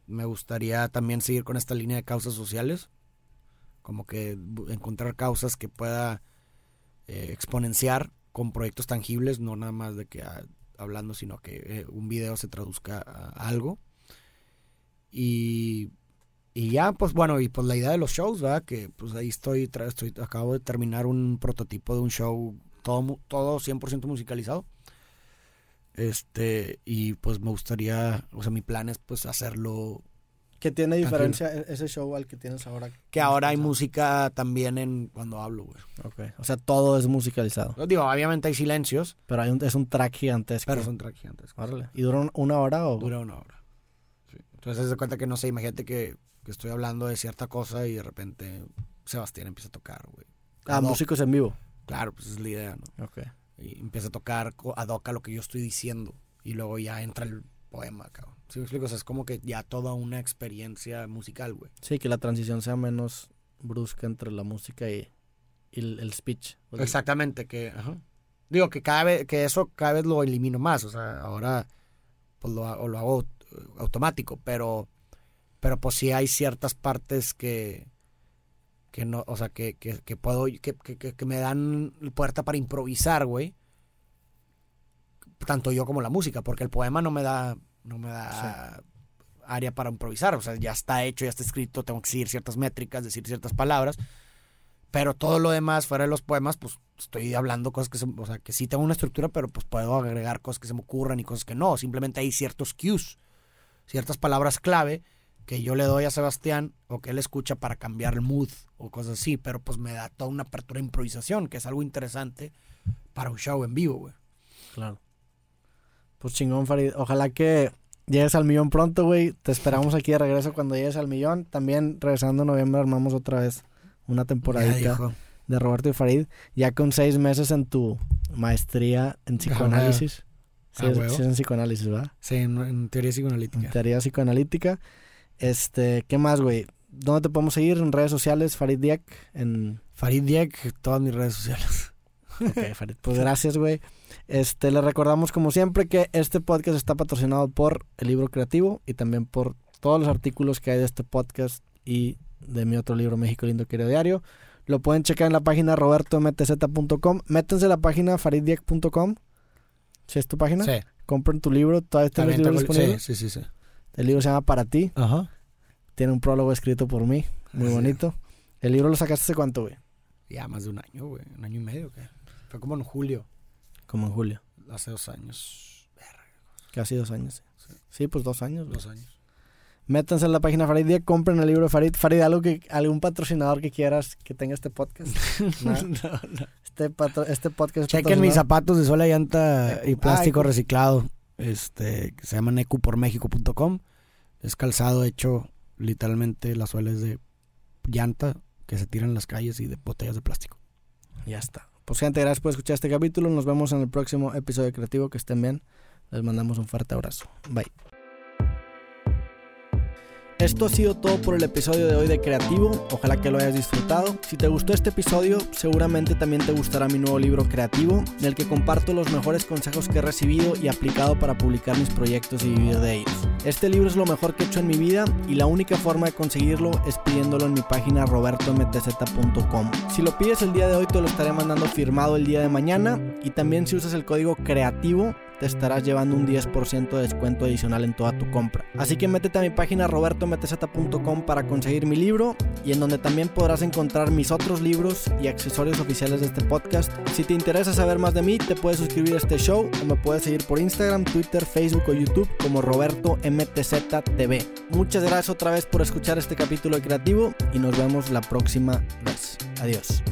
Me gustaría también seguir con esta línea de causas sociales. Como que encontrar causas que pueda eh, exponenciar con proyectos tangibles, no nada más de que ah, hablando, sino que eh, un video se traduzca a algo. Y y ya, pues bueno, y pues la idea de los shows, ¿verdad? Que pues ahí estoy, estoy acabo de terminar un prototipo de un show todo, todo 100% musicalizado. Este, y pues me gustaría, o sea, mi plan es pues hacerlo. ¿Qué tiene diferencia e-, ese show al que tienes ahora? Que ahora hay música también en cuando hablo, güey. Ok, o sea, todo es musicalizado. digo, obviamente hay silencios. Pero hay un, es un track gigantesco. Pero es un track gigantesco. ¿Y dura una hora o...? Dura una hora. Entonces, se cuenta que, no sé, imagínate que que estoy hablando de cierta cosa y de repente Sebastián empieza a tocar, güey. Ah, músicos en vivo. Claro, pues es la idea, ¿no? Ok. Y empieza a tocar ad hoc a lo que yo estoy diciendo. Y luego ya entra el poema, cabrón. ¿Sí me explico? O sea, es como que ya toda una experiencia musical, güey. Sí, que la transición sea menos brusca entre la música y, el, speech. Exactamente, que... Ajá. Digo que cada vez, que eso cada vez lo elimino más. O sea, ahora pues lo, ha- lo hago automático. Pero, pero pues sí hay ciertas partes que, que no, o sea, que, que, que puedo, que, que- que me dan puerta para improvisar, güey. Tanto yo como la música, porque el poema no me da, no me da área para improvisar. O sea, ya está hecho, ya está escrito, tengo que seguir ciertas métricas, decir ciertas palabras. Pero todo lo demás, fuera de los poemas, pues estoy hablando cosas que, se- o sea, que sí tengo una estructura, pero pues puedo agregar cosas que se me ocurran y cosas que no. Simplemente hay ciertos cues, ciertas palabras clave que yo le doy a Sebastián o que él escucha para cambiar el mood o cosas así. Pero pues me da toda una apertura de improvisación, que es algo interesante para un show en vivo, güey. Claro. Pues chingón, Farid. Ojalá que llegues al millón pronto, güey. Te esperamos aquí de regreso cuando llegues al millón. También regresando en noviembre armamos otra vez una temporadita de Roberto y Farid. Ya con seis meses en tu maestría en psicoanálisis. Sí, Ah, es, sí es en psicoanálisis, ¿verdad? Sí, en, en teoría En psicoanalítica. teoría psicoanalítica. Este, ¿qué más, güey? ¿Dónde te podemos seguir? En redes sociales, Farid Diak. En... Farid Diek, todas mis redes sociales. Ok, Farid. Pues gracias, güey. Este, le recordamos como siempre que este podcast está patrocinado por el libro creativo y también por todos los artículos que hay de este podcast y de mi otro libro México Lindo Querido Diario. Lo pueden checar en la página robertomtz.com. Métanse a la página fariddiek.com. ¿Sí es tu página? Sí, Compren tu libro. ¿Todavía tengo- disponibles? sí, sí, sí. sí. El libro se llama Para ti. Ajá. Tiene un prólogo escrito por mí. Muy Sí. bonito. ¿El libro lo sacaste hace cuánto, güey? Ya más de un año, güey. Un año y medio, ¿qué? Fue como en julio, Como en julio. hace dos años. Casi dos años. Sí. Sí, pues dos años. güey. Dos años. Métanse en la página Farid Diek, compren el libro de Farid. Farid, algo que, algún patrocinador que quieras que tenga este podcast. Nada. Este, patro- este podcast es Chequen mis zapatos de sola llanta y plástico reciclado. Este, que se llaman ecupormexico.com. Es calzado hecho literalmente las suelas de llanta que se tiran en las calles y de botellas de plástico. Ya está. Pues gente, gracias por escuchar este capítulo. Nos vemos en el próximo episodio creativo. Que estén bien. Les mandamos un fuerte abrazo. Bye. Esto ha sido todo por el episodio de hoy de Creativo. Ojalá que lo hayas disfrutado. Si te gustó este episodio, seguramente también te gustará mi nuevo libro Creativo, en el que comparto los mejores consejos que he recibido y aplicado para publicar mis proyectos y vivir de ellos. Este libro es lo mejor que he hecho en mi vida y la única forma de conseguirlo es pidiéndolo en mi página robertomtz.com. Si lo pides el día de hoy, te lo estaré mandando firmado el día de mañana y también si usas el código Creativo te estarás llevando un 10% de descuento adicional en toda tu compra. Así que métete a mi página robertomtz.com para conseguir mi libro y en donde también podrás encontrar mis otros libros y accesorios oficiales de este podcast. Si te interesa saber más de mí, te puedes suscribir a este show o me puedes seguir por Instagram, Twitter, Facebook o YouTube como Roberto MTZ TV. Muchas gracias otra vez por escuchar este capítulo de Creativo y nos vemos la próxima vez. Adiós.